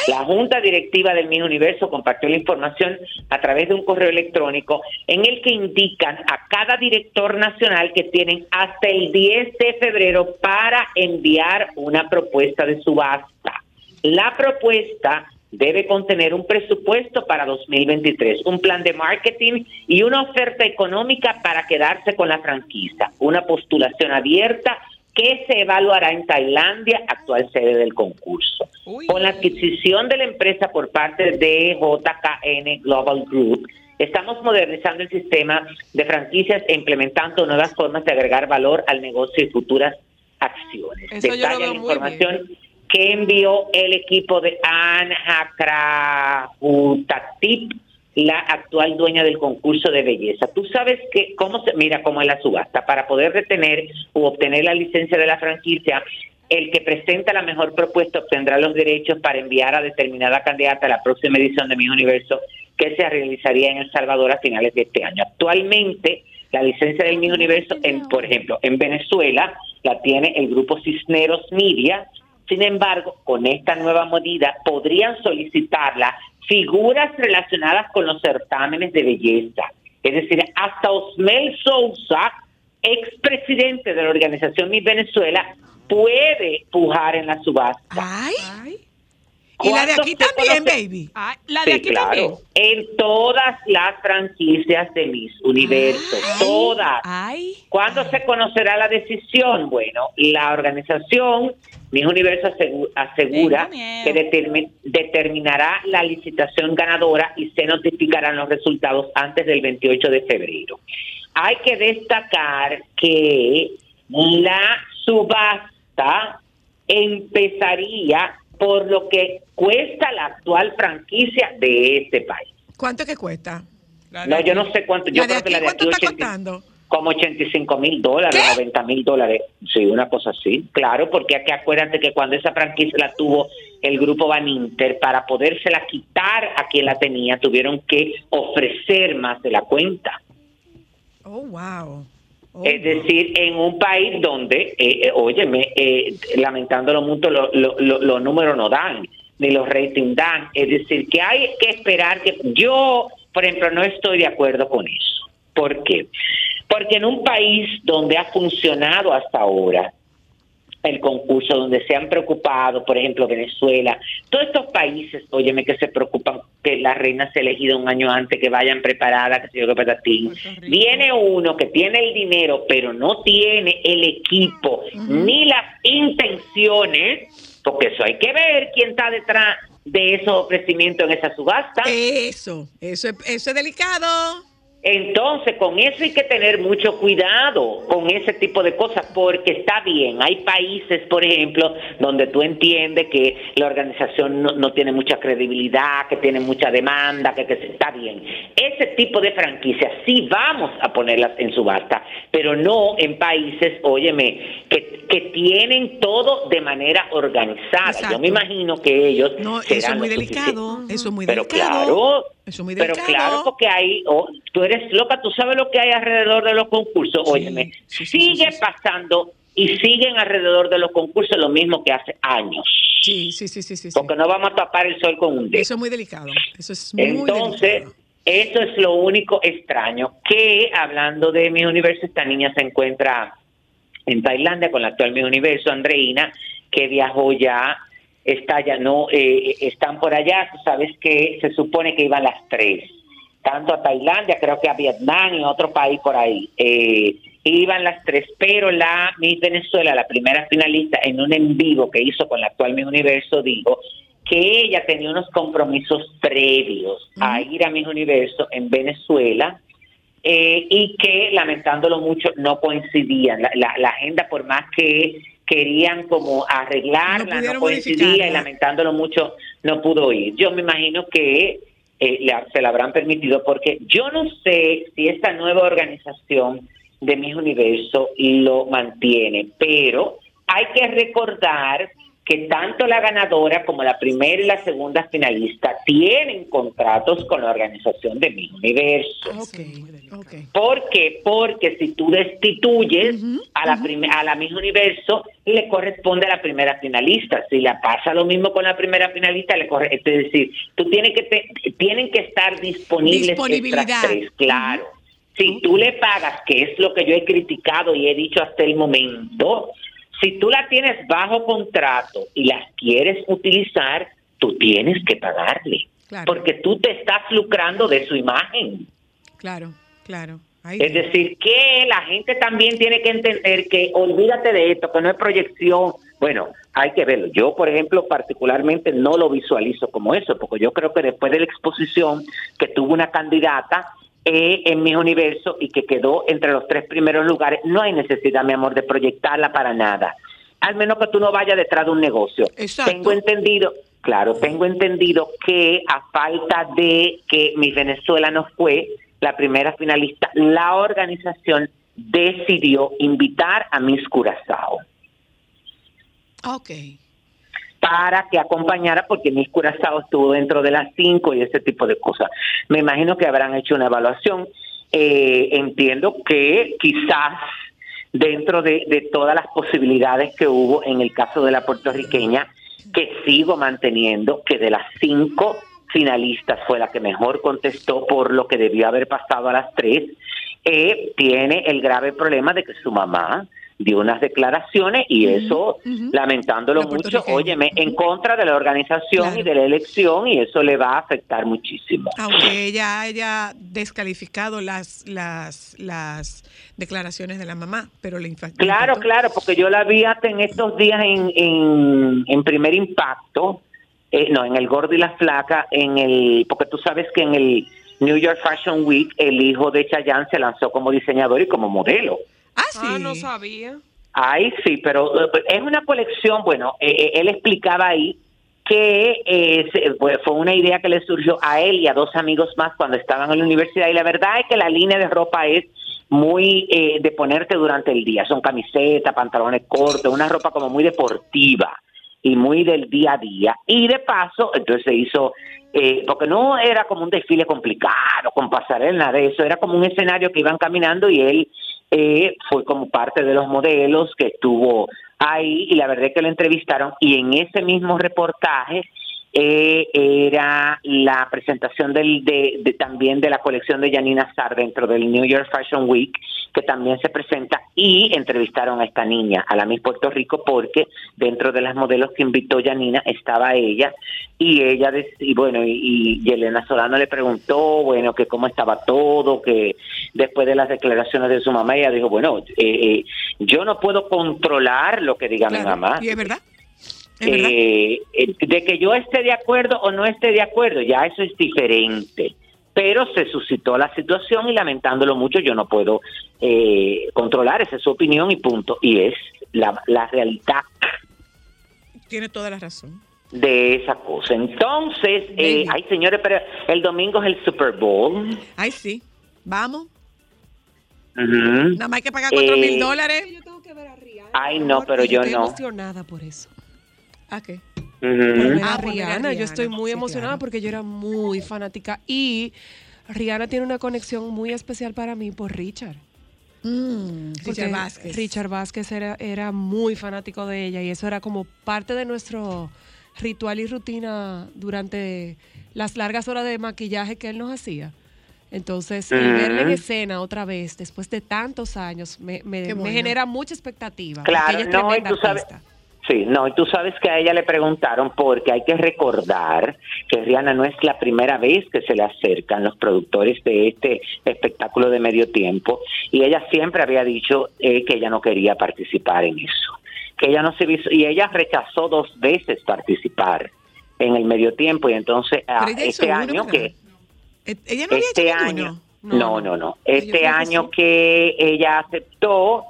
La Junta Directiva del Miss Universo compartió la información a través de un correo electrónico en el que indican a cada director nacional que tienen hasta el 10 de febrero para enviar una propuesta de subasta. La propuesta debe contener un presupuesto para 2023, un plan de marketing y una oferta económica para quedarse con la franquicia, una postulación abierta que se evaluará en Tailandia, actual sede del concurso. Con la adquisición de la empresa por parte de JKN Global Group, estamos modernizando el sistema de franquicias e implementando nuevas formas de agregar valor al negocio y futuras acciones. Eso Detalla la información que envió el equipo de Anjakrahutatip, la actual dueña del concurso de belleza. Tú sabes que cómo se mira cómo es la subasta para poder retener o obtener la licencia de la franquicia. El que presenta la mejor propuesta obtendrá los derechos para enviar a determinada candidata a la próxima edición de Mi Universo que se realizaría en El Salvador a finales de este año. Actualmente, la licencia del Mi Universo, en, por ejemplo, en Venezuela, la tiene el grupo Cisneros Media. Sin embargo, con esta nueva medida podrían solicitarla figuras relacionadas con los certámenes de belleza. Es decir, hasta Osmel Sousa, expresidente de la organización Miss Venezuela, puede pujar en la subasta. Ay. Y la de aquí ¿Cuántos se también, baby. la Sí, claro. En todas las franquicias de Miss Universo, todas. ¿Cuándo se conocerá la decisión? Bueno, la organización Miss Universo asegu- asegura que determi- determinará la licitación ganadora y se notificarán los resultados antes del 28 de febrero. Hay que destacar que la subasta empezaría por lo que cuesta la actual franquicia de este país. ¿Cuánto que cuesta? No, yo no sé cuánto. Yo ¿La de creo que la de aquí aquí cuánto está 80 costando? como 85 mil dólares, 90 mil dólares. Sí, una cosa así. Claro, porque aquí acuérdate que cuando esa franquicia la tuvo el grupo Van Inter, para podérsela quitar a quien la tenía, tuvieron que ofrecer más de la cuenta. Oh, wow. Es decir, en un país donde, eh, eh, óyeme, eh, lamentándolo mucho, lo- lo- lo- los números no dan, ni los ratings dan. Es decir, que hay que esperar que yo, por ejemplo, no estoy de acuerdo con eso. ¿Por qué? Porque en un país donde ha funcionado hasta ahora el concurso, donde se han preocupado, por ejemplo, Venezuela, todos estos países, óyeme, que se preocupan que la reina sea elegida un año antes, que vayan preparadas, que se yo, que patatín. Viene uno que tiene el dinero, pero no tiene el equipo, ni las intenciones, porque eso hay que ver quién está detrás de esos ofrecimientos en esa subasta. Eso, eso es, eso es delicado. Entonces, con eso hay que tener mucho cuidado con ese tipo de cosas, porque está bien. Hay países, por ejemplo, donde tú entiendes que la organización no, no tiene mucha credibilidad, que tiene mucha demanda, que, que está bien. Ese tipo de franquicias sí vamos a ponerlas en subasta, pero no en países, óyeme, que, que tienen todo de manera organizada. Exacto. Yo me imagino que ellos. No, eso es muy delicado. Eso es muy pero delicado. claro, Eso es muy pero claro, porque hay, oh, tú eres loca, tú sabes lo que hay alrededor de los concursos. Óyeme, sigue pasando y siguen alrededor de los concursos lo mismo que hace años. Sí, sí, sí, sí, sí. sí. Porque no vamos a tapar el sol con un dedo. Eso es muy delicado. Eso es muy Entonces, delicado. eso es lo único extraño, que hablando de mi universo, esta niña se encuentra en Tailandia con la actual mi universo, Andreina, que viajó ya, está ya, no, eh, están por allá, tú sabes que se supone que iban las tres, tanto a Tailandia, creo que a Vietnam y a otro país por ahí. Eh, iban las tres, pero la Miss Venezuela, la primera finalista, en un en vivo que hizo con la actual Miss Universo, dijo que ella tenía unos compromisos previos a ir a Miss Universo en Venezuela eh, y que lamentándolo mucho no coincidían. La, la- la agenda, por más que querían como arreglarla, no, pudieron coincidía y lamentándolo mucho no pudo ir. Yo me imagino que eh, la- se la habrán permitido porque yo no sé si esta nueva organización de Miss Universo lo mantiene, pero hay que recordar que tanto la ganadora como la primera y la segunda finalista tienen contratos con la organización de Mi Universo. ¿Por qué? Porque si tú destituyes a la prim- a la Miss Universo, le corresponde a la primera finalista. Si la pasa lo mismo con la primera finalista, le corre, es decir, tú tienes que te- tienen que estar disponibles Disponibilidad. estas tres, claro. Si tú le pagas, que es lo que yo he criticado y he dicho hasta el momento, si tú la tienes bajo contrato y las quieres utilizar, tú tienes que pagarle. Claro. Porque tú te estás lucrando de su imagen. Claro, claro. Ahí Es decir, que la gente también tiene que entender que olvídate de esto, que no es proyección. Bueno, hay que verlo. Yo, por ejemplo, particularmente no lo visualizo como eso, porque yo creo que después de la exposición que tuvo una candidata eh, en mi universo y que quedó entre los tres primeros lugares, no hay necesidad, mi amor, de proyectarla para nada. Al menos que tú no vayas detrás de un negocio. Tengo entendido, claro, tengo entendido que a falta de que mi Venezuela no fue la primera finalista, la organización decidió invitar a Miss Curazao Ok. Para que acompañara porque Miss Curazao estuvo dentro de las cinco y ese tipo de cosas. Me imagino que habrán hecho una evaluación. Eh, entiendo que quizás dentro de, de todas las posibilidades que hubo en el caso de la puertorriqueña, que sigo manteniendo que de las cinco finalistas fue la que mejor contestó por lo que debió haber pasado a las tres, eh, tiene el grave problema de que su mamá dio unas declaraciones y eso, lamentándolo mucho, óyeme, en contra de la organización y de la elección y eso le va a afectar muchísimo. Aunque ella haya descalificado las, las, las declaraciones de la mamá, pero le infa- Claro, claro, porque yo la vi hasta en estos días en, en, en primer impacto, eh, no, en el gordo y la flaca, en el, porque tú sabes que en el New York Fashion Week el hijo de Chayanne se lanzó como diseñador y como modelo. Ah, no sabía. Ay, sí, pero eh, es una colección, bueno, eh, eh, él explicaba ahí que eh, se- fue fue una idea que le surgió a él y a dos amigos más cuando estaban en la universidad y la verdad es que la línea de ropa es muy eh, de ponerte durante el día, son camisetas, pantalones cortos, una ropa como muy deportiva y muy del día a día. Y de paso, entonces se hizo, eh, porque no era como un desfile complicado, con pasarela, nada de eso, era como un escenario que iban caminando y él eh, fue como parte de los modelos que estuvo ahí y la verdad es que lo entrevistaron y en ese mismo reportaje eh, era la presentación del, de, de- también de la colección de Janina Sar dentro del New York Fashion Week que también se presenta y entrevistaron a esta niña, a la Miss Puerto Rico, porque dentro de las modelos que invitó Janina estaba ella y ella, y bueno, y, y Elena Solano le preguntó, bueno, que cómo estaba todo, que después de las declaraciones de su mamá, ella dijo, bueno, eh, eh, yo no puedo controlar lo que diga mi mamá. Y es verdad. Eh, eh, de que yo esté de acuerdo o no esté de acuerdo, ya eso es diferente. Pero se suscitó la situación y lamentándolo mucho yo no puedo eh, controlar, esa es su opinión y punto. Y es la, la realidad Tiene toda la razón. de esa cosa. Entonces, eh, ay señores, pero el domingo es el Super Bowl. Ay, sí. Vamos. Nada más hay que pagar cuatro mil Eh, dólares. Ay, no, pero yo estoy no. emocionada por eso. ¿A qué? A Ah, a Rihanna, yo estoy muy sí, emocionada claro. porque yo era muy fanática y Rihanna tiene una conexión muy especial para mí por Richard. Mm, Richard Vázquez. Richard Vázquez era, era muy fanático de ella y eso era como parte de nuestro ritual y rutina durante las largas horas de maquillaje que él nos hacía. Entonces, el verle en escena otra vez, después de tantos años, me, me- genera mucha expectativa. Claro, ella es no, y tú sabes, artista. Sí, no, y tú sabes que a ella le preguntaron porque hay que recordar que Rihanna no es la primera vez que se le acercan los productores de este espectáculo de medio tiempo y ella siempre había dicho eh, que ella no quería participar en eso, que ella no se y ella rechazó dos veces participar en el medio tiempo y entonces ah, este año que Eh, Ella no había este año. No, no, no. Este año que ella aceptó,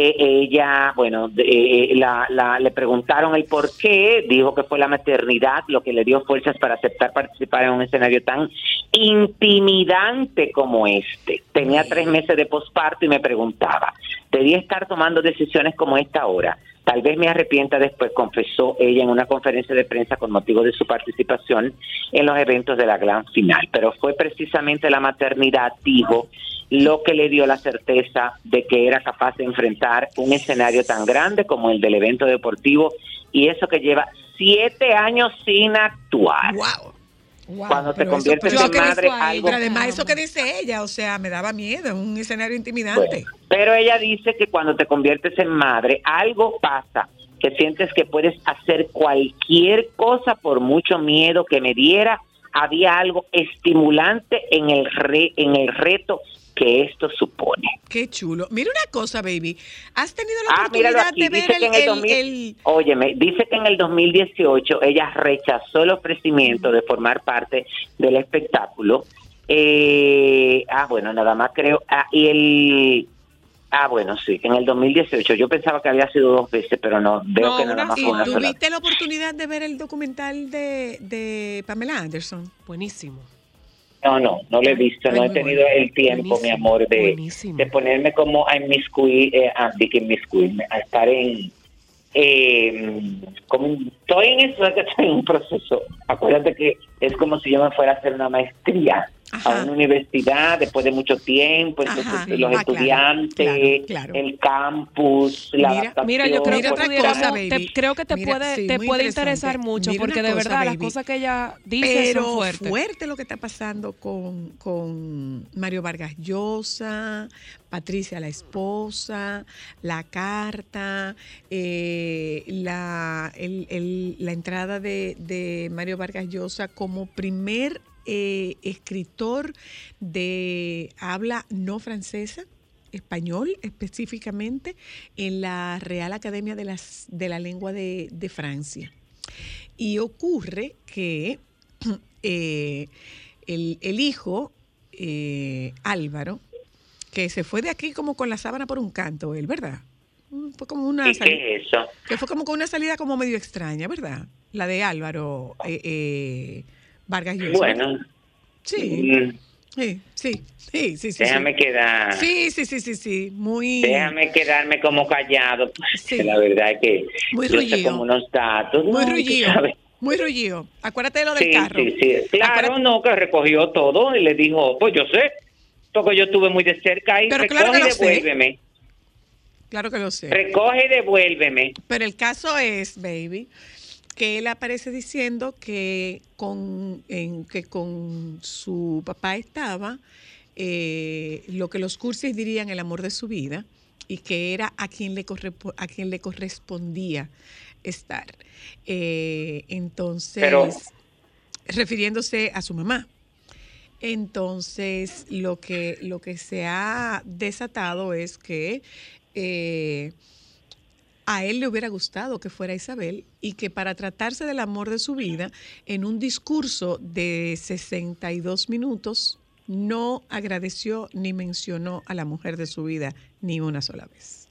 eh, ella, bueno, eh, la, la- le preguntaron el por qué, dijo que fue la maternidad lo que le dio fuerzas para aceptar participar en un escenario tan intimidante como este. Tenía tres meses de posparto y me preguntaba, ¿debía estar tomando decisiones como esta ahora? Tal vez me arrepienta después, confesó ella en una conferencia de prensa con motivo de su participación en los eventos de la gran final. Pero fue precisamente la maternidad, dijo, lo que le dio la certeza de que era capaz de enfrentar un escenario tan grande como el del evento deportivo y eso que lleva siete años sin actuar. Wow. Cuando te eso- conviertes pero en madre, algo Pero además, eso que dice ella, o sea, me daba miedo, un escenario intimidante. Bueno, pero ella dice que cuando te conviertes en madre, algo pasa, que sientes que puedes hacer cualquier cosa por mucho miedo que me diera. Había algo estimulante en el, re- en el reto que esto supone. Qué chulo. Mira una cosa, baby. ¿Has tenido la Ah, oportunidad aquí, de ver dice el, que en el, el- 2000 el- Óyeme, dice que en el 2018 ella rechazó el ofrecimiento de formar parte del espectáculo. Eh, ah, bueno, nada más creo. Ah, y el... Ah, bueno, sí, en el 2018. Yo pensaba que había sido dos veces, pero no, veo que nada más ¿Y fue una sola. tuviste la oportunidad de ver el documental de, de Pamela Anderson? Buenísimo. No, no, no lo he visto, no he tenido el tiempo, mi amor, de, de ponerme como a inmiscuir, eh, a, de que inmiscuirme, a estar en, eh, como estoy en eso, estoy en un proceso. Acuérdate que es como si yo me fuera a hacer una maestría a una universidad después de mucho tiempo, entonces Ajá. los Ah, estudiantes, claro, claro. el campus, la Mira, mira, yo creo que, otra te- baby. creo que te Mira, puede, sí, te puede interesar mucho, Mira porque de cosa, verdad las cosas que ella dice Pero son fuertes. fuerte lo que está pasando con, con Mario Vargas Llosa, Patricia la esposa, la carta, eh, la, el- el- la entrada de, de Mario Vargas Llosa como primer eh, escritor de habla no francesa español específicamente en la Real Academia de, las, de la Lengua de, de Francia. Y ocurre que eh, el, el hijo, eh, Álvaro, que se fue de aquí como con la sábana por un canto, él, ¿verdad? Mm, Fue como una ¿Y salida, qué es eso? que fue como con una salida como medio extraña, ¿verdad? La de Álvaro eh, Vargas Llosa. Bueno. Sí. Mm, Sí, sí, sí, sí, sí. Déjame sí. quedar. Sí, sí, sí, sí, sí. Muy. Déjame quedarme como callado. porque La verdad es que Muy rullido. como unos datos. Muy ¿no? Rullido. Muy rullido. Acuérdate de lo del Sí, carro. sí, sí. Claro, no, que recogió todo y le dijo, pues yo sé, porque yo estuve muy de cerca y Pero recoge claro que y lo sé. devuélveme. Claro que lo sé. Recoge y devuélveme. Pero el caso es, baby, que él aparece diciendo que con, en, que con su papá estaba eh, lo que los cursis dirían el amor de su vida y que era a quien le, a quien le correspondía estar. Eh, entonces, Pero- refiriéndose a su mamá. Entonces, lo que, lo que se ha desatado es que eh, a él le hubiera gustado que fuera Isabel y que para tratarse del amor de su vida, en un discurso de 62 minutos, no agradeció ni mencionó a la mujer de su vida ni una sola vez.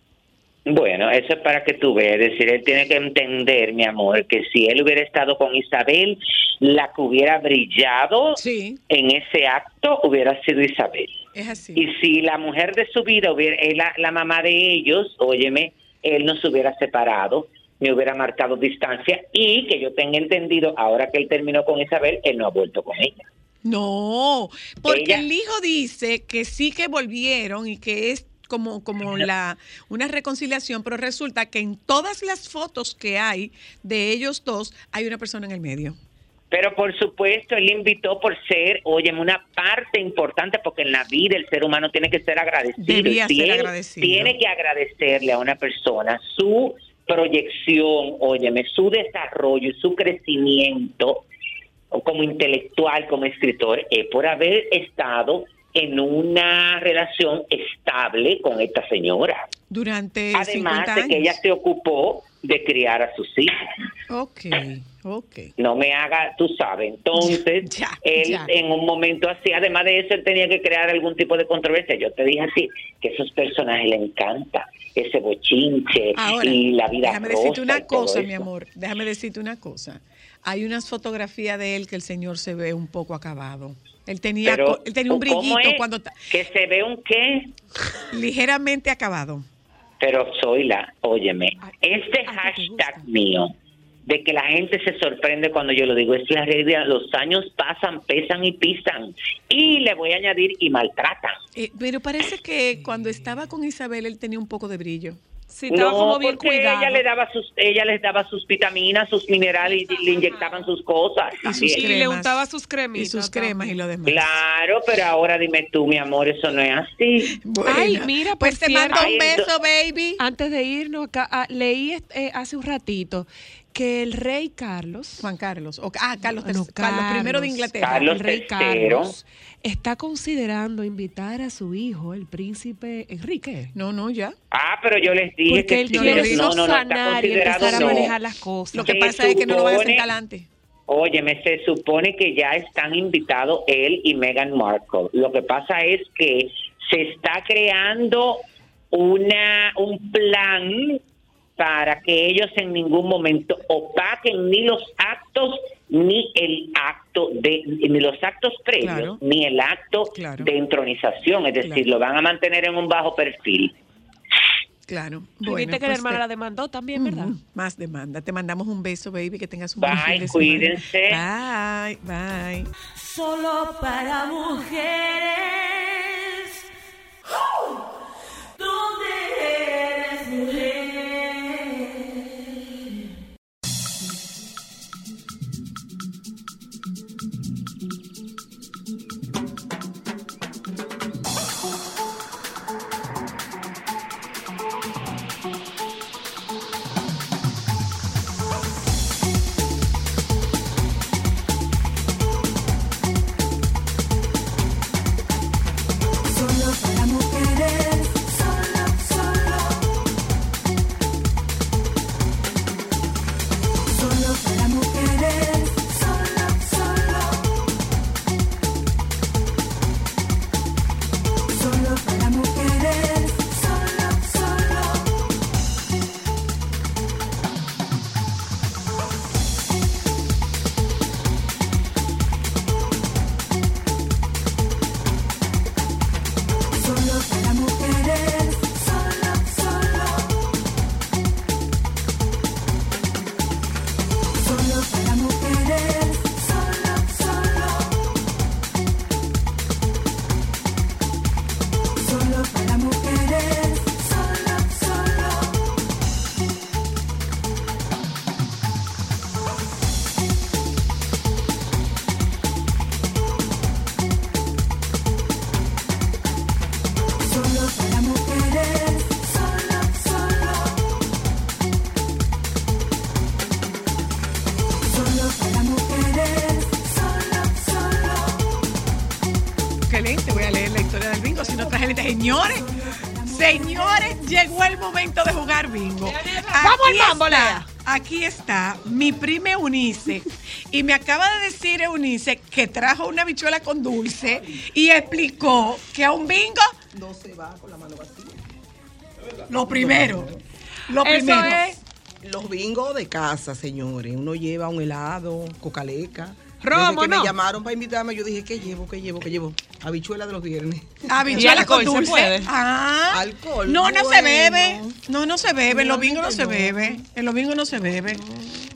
Bueno, eso es para que tú veas. Es decir, él tiene que entender, mi amor, que si él hubiera estado con Isabel, la que hubiera brillado en ese acto hubiera sido Isabel. Es así. Y si la mujer de su vida hubiera, es la, la mamá de ellos, óyeme, él no se hubiera separado, me hubiera marcado distancia y que yo tenga entendido, ahora que él terminó con Isabel, él no ha vuelto con ella. No, porque Ella- el hijo dice que sí que volvieron y que es como, como la, una reconciliación, pero resulta que en todas las fotos que hay de ellos dos hay una persona en el medio. Pero por supuesto, él invitó por ser, óyeme, una parte importante, porque en la vida el ser humano tiene que ser agradecido. Debía ser. Tiene que agradecerle a una persona su proyección, óyeme, su desarrollo y su crecimiento como intelectual, como escritor, es por haber estado en una relación estable con esta señora. Durante Además 50 de años. que ella se ocupó de criar a sus hijos. Ok, ok. No me haga, tú sabes. Entonces, él ya. en un momento así, además de eso, él tenía que crear algún tipo de controversia. Yo te dije así, que esos personajes le encanta, ese bochinche Ahora, y la vida déjame rosa decirte una cosa, mi amor. Déjame decirte una cosa. Hay unas fotografías de él que el señor se ve un poco acabado. Él tenía, Pero, él tenía un ¿cómo brillito es? cuando Que se ve un qué? ligeramente acabado. Pero soy la, óyeme, este hashtag mío de que la gente se sorprende cuando yo lo digo, es la realidad, los años pasan, pesan y pisan. Y le voy a añadir y maltratan. Eh, pero parece que cuando estaba con Isabel él tenía un poco de brillo. Sí, no, porque ella le daba sus, ella les daba sus vitaminas, sus minerales y le inyectaban sus cosas. Y sus cremas. le untaba sus cremitas. Y sus cremas y lo demás. Claro, pero ahora dime tú, mi amor, eso no es así. Ay, mira, pues te mando un beso, baby. Antes de irnos, acá, ah, leí eh, hace un ratito que el rey Carlos. Juan Carlos. o- ah, Carlos, No, III, Carlos I de Inglaterra. Carlos el rey III. Carlos está considerando invitar a su hijo, el príncipe Enrique. No, no, ya. Ah, pero yo les dije Porque que él no, no, no, está subsanar y empezar a no. manejar las cosas. Lo que Se pasa es que no lo van a supone- sentar adelante. Óyeme, se supone que ya están invitados él y Meghan Markle. Lo que pasa es que se está creando una un plan para que ellos en ningún momento opaquen ni los actos ni el acto de ni los actos previos Claro. ni el acto de entronización, es decir, Claro. lo van a mantener en un bajo perfil. Claro. Y viste que la pues hermana te- la demandó también, ¿verdad? Más demanda. Te mandamos un beso, baby, que tengas un buen Bye, fin de cuídense. semana. Bye, bye. Solo para mujeres. Aquí está mi prima Eunice. Y me acaba de decir Eunice que trajo una bichuela con dulce y explicó que a un bingo No se va con la mano vacía. lo primero. Lo Eso primero. es los bingos de casa, señores. Uno lleva un helado, cocaleca. Romo, Desde que ¿no? me llamaron para invitarme, yo dije, ¿qué llevo? ¿Qué llevo? ¿Qué llevo? Habichuela de los viernes. Habichuela con dulce. Ah. Alcohol. No, no se bueno. bebe. No, no se bebe. En los bingos no se bebe. En los bingos no se bebe.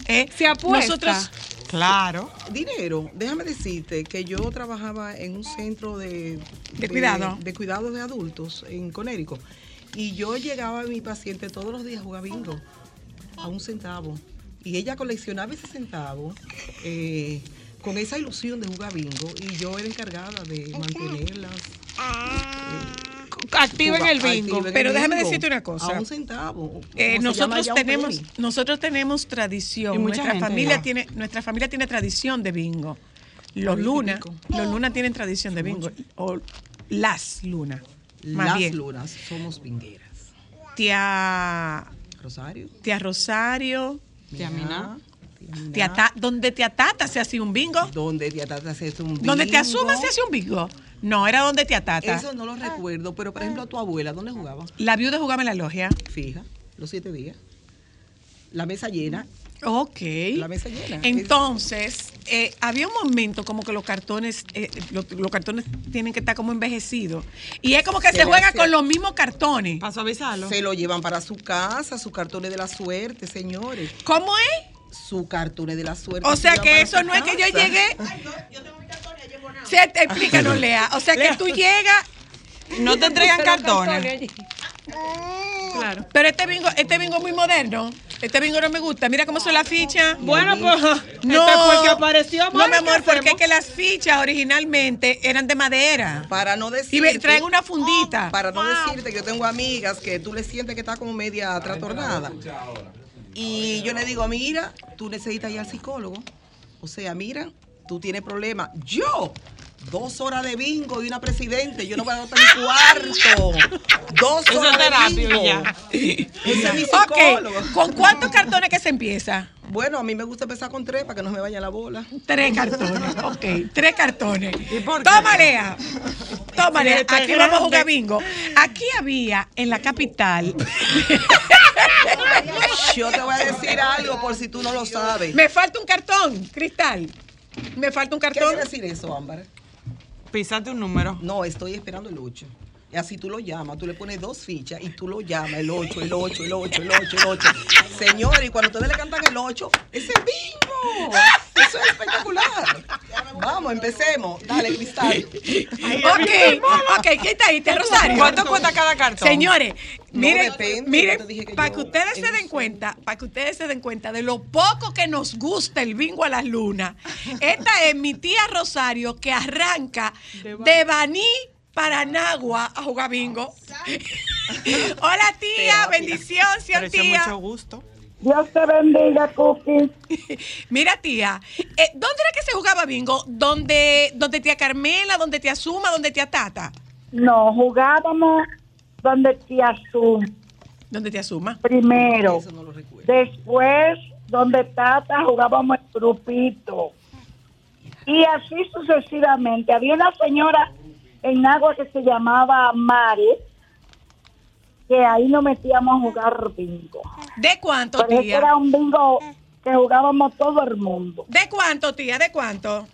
Eh, Se apuesta. Nosotros. Claro. Dinero. Déjame decirte que yo trabajaba en un centro de, De cuidado. De, cuidado de adultos en Conérico. Y yo llegaba a mi paciente todos los días a jugar bingo a un centavo. Y ella coleccionaba ese centavo eh, con esa ilusión de jugar bingo. Y yo era encargada de mantenerlas. Activa en el bingo. el Pero déjame bingo. decirte una cosa. A un centavo. Eh, ¿Cómo se llama nosotros tenemos, nosotros tenemos tradición. Nuestra gente familia tiene, nuestra familia tiene tradición de bingo. Los lunas, los lunas tienen tradición de bingo. O las lunas. Las bien. lunas somos bingueras. Tía Rosario. Tía Rosario. Tía Mina. Tía Ta- donde tía Tata se hacía un bingo. Donde tía Tata se hace un bingo. Donde te asumas se hacía un bingo. No, era donde tía Tata. Eso no lo recuerdo, pero por ejemplo, tu abuela, ¿dónde jugaba? La viuda jugaba en la logia. Fija, los siete días. La mesa llena. Ok. La mesa llena. Entonces, eh, había un momento como que los cartones, eh, los, los cartones tienen que estar como envejecidos. Y es como que se, juega hace- con los mismos cartones. Para suavizarlo. Se lo llevan para su casa, sus cartones de la suerte, señores. ¿Cómo es? Su cartones de la suerte. O se sea que eso no es que yo llegué. Sí, te- explícanos, Lea. O sea que tú llegas. No te entregan cartones. Claro. Pero este bingo, este bingo es muy moderno. Este bingo no me gusta. Mira cómo son las fichas. Bueno, pues, no. este fue el que apareció, No, mi ¿qué amor, porque es que las fichas originalmente eran de madera. Para no decir. Y traen una fundita. Para no decirte que yo tengo amigas que tú le sientes que está como media trastornada. Y yo le digo, mira, tú necesitas ir al psicólogo. O sea, mira, tú tienes problemas. Yo, dos horas de bingo y una presidente, yo no voy a dar mi cuarto. Dos Eso horas de bingo. y ya. Ese es mi psicólogo. ¿con cuántos cartones que se empieza? Bueno, a mí me gusta empezar con tres para que no me vaya la bola. Tres cartones, ok, tres cartones. Toma, Lea. Toma, Lea. está Aquí vamos a jugar bingo. Aquí había en la capital. Yo te voy a decir algo por si tú no lo sabes. Me falta un cartón, Cristal. Me falta un ¿Qué cartón. quiere decir eso, Ámbar? Pisate un número. No, estoy esperando el 8. Y así tú lo llamas, tú le pones dos fichas y tú lo llamas, el 8, el 8, el 8, el 8, el 8. Señor, y cuando ustedes le cantan el 8, ¡ese bingo! Eso es espectacular. Vamos, empecemos. Dale, Cristal. Ok, ok, ¿quién está ahí? ¿Te Rosario? ¿Cuánto cuesta cada cartón? Señores, No, miren, depende, miren, que para yo- que ustedes se den cuenta, para que ustedes se den cuenta de lo poco que nos gusta el bingo a las lunas. Esta es mi tía Rosario que arranca de Baní para Nagua a jugar bingo. Hola tía, bendición, sí, tía. mucho gusto. Dios te bendiga, Cookie. Mira, tía, eh, ¿dónde era que se jugaba bingo? ¿Donde, donde tía Carmela, donde tía Suma, donde tía Tata? No, jugábamos donde te asum ¿Dónde tía Suma? primero. Después, donde Tata jugábamos el grupito. Y así sucesivamente. Había una señora en agua que se llamaba Mari, que ahí nos metíamos a jugar bingo. ¿De cuánto, Pero tía? era un bingo que jugábamos todo el mundo. ¿De cuánto, tía? ¿De cuánto?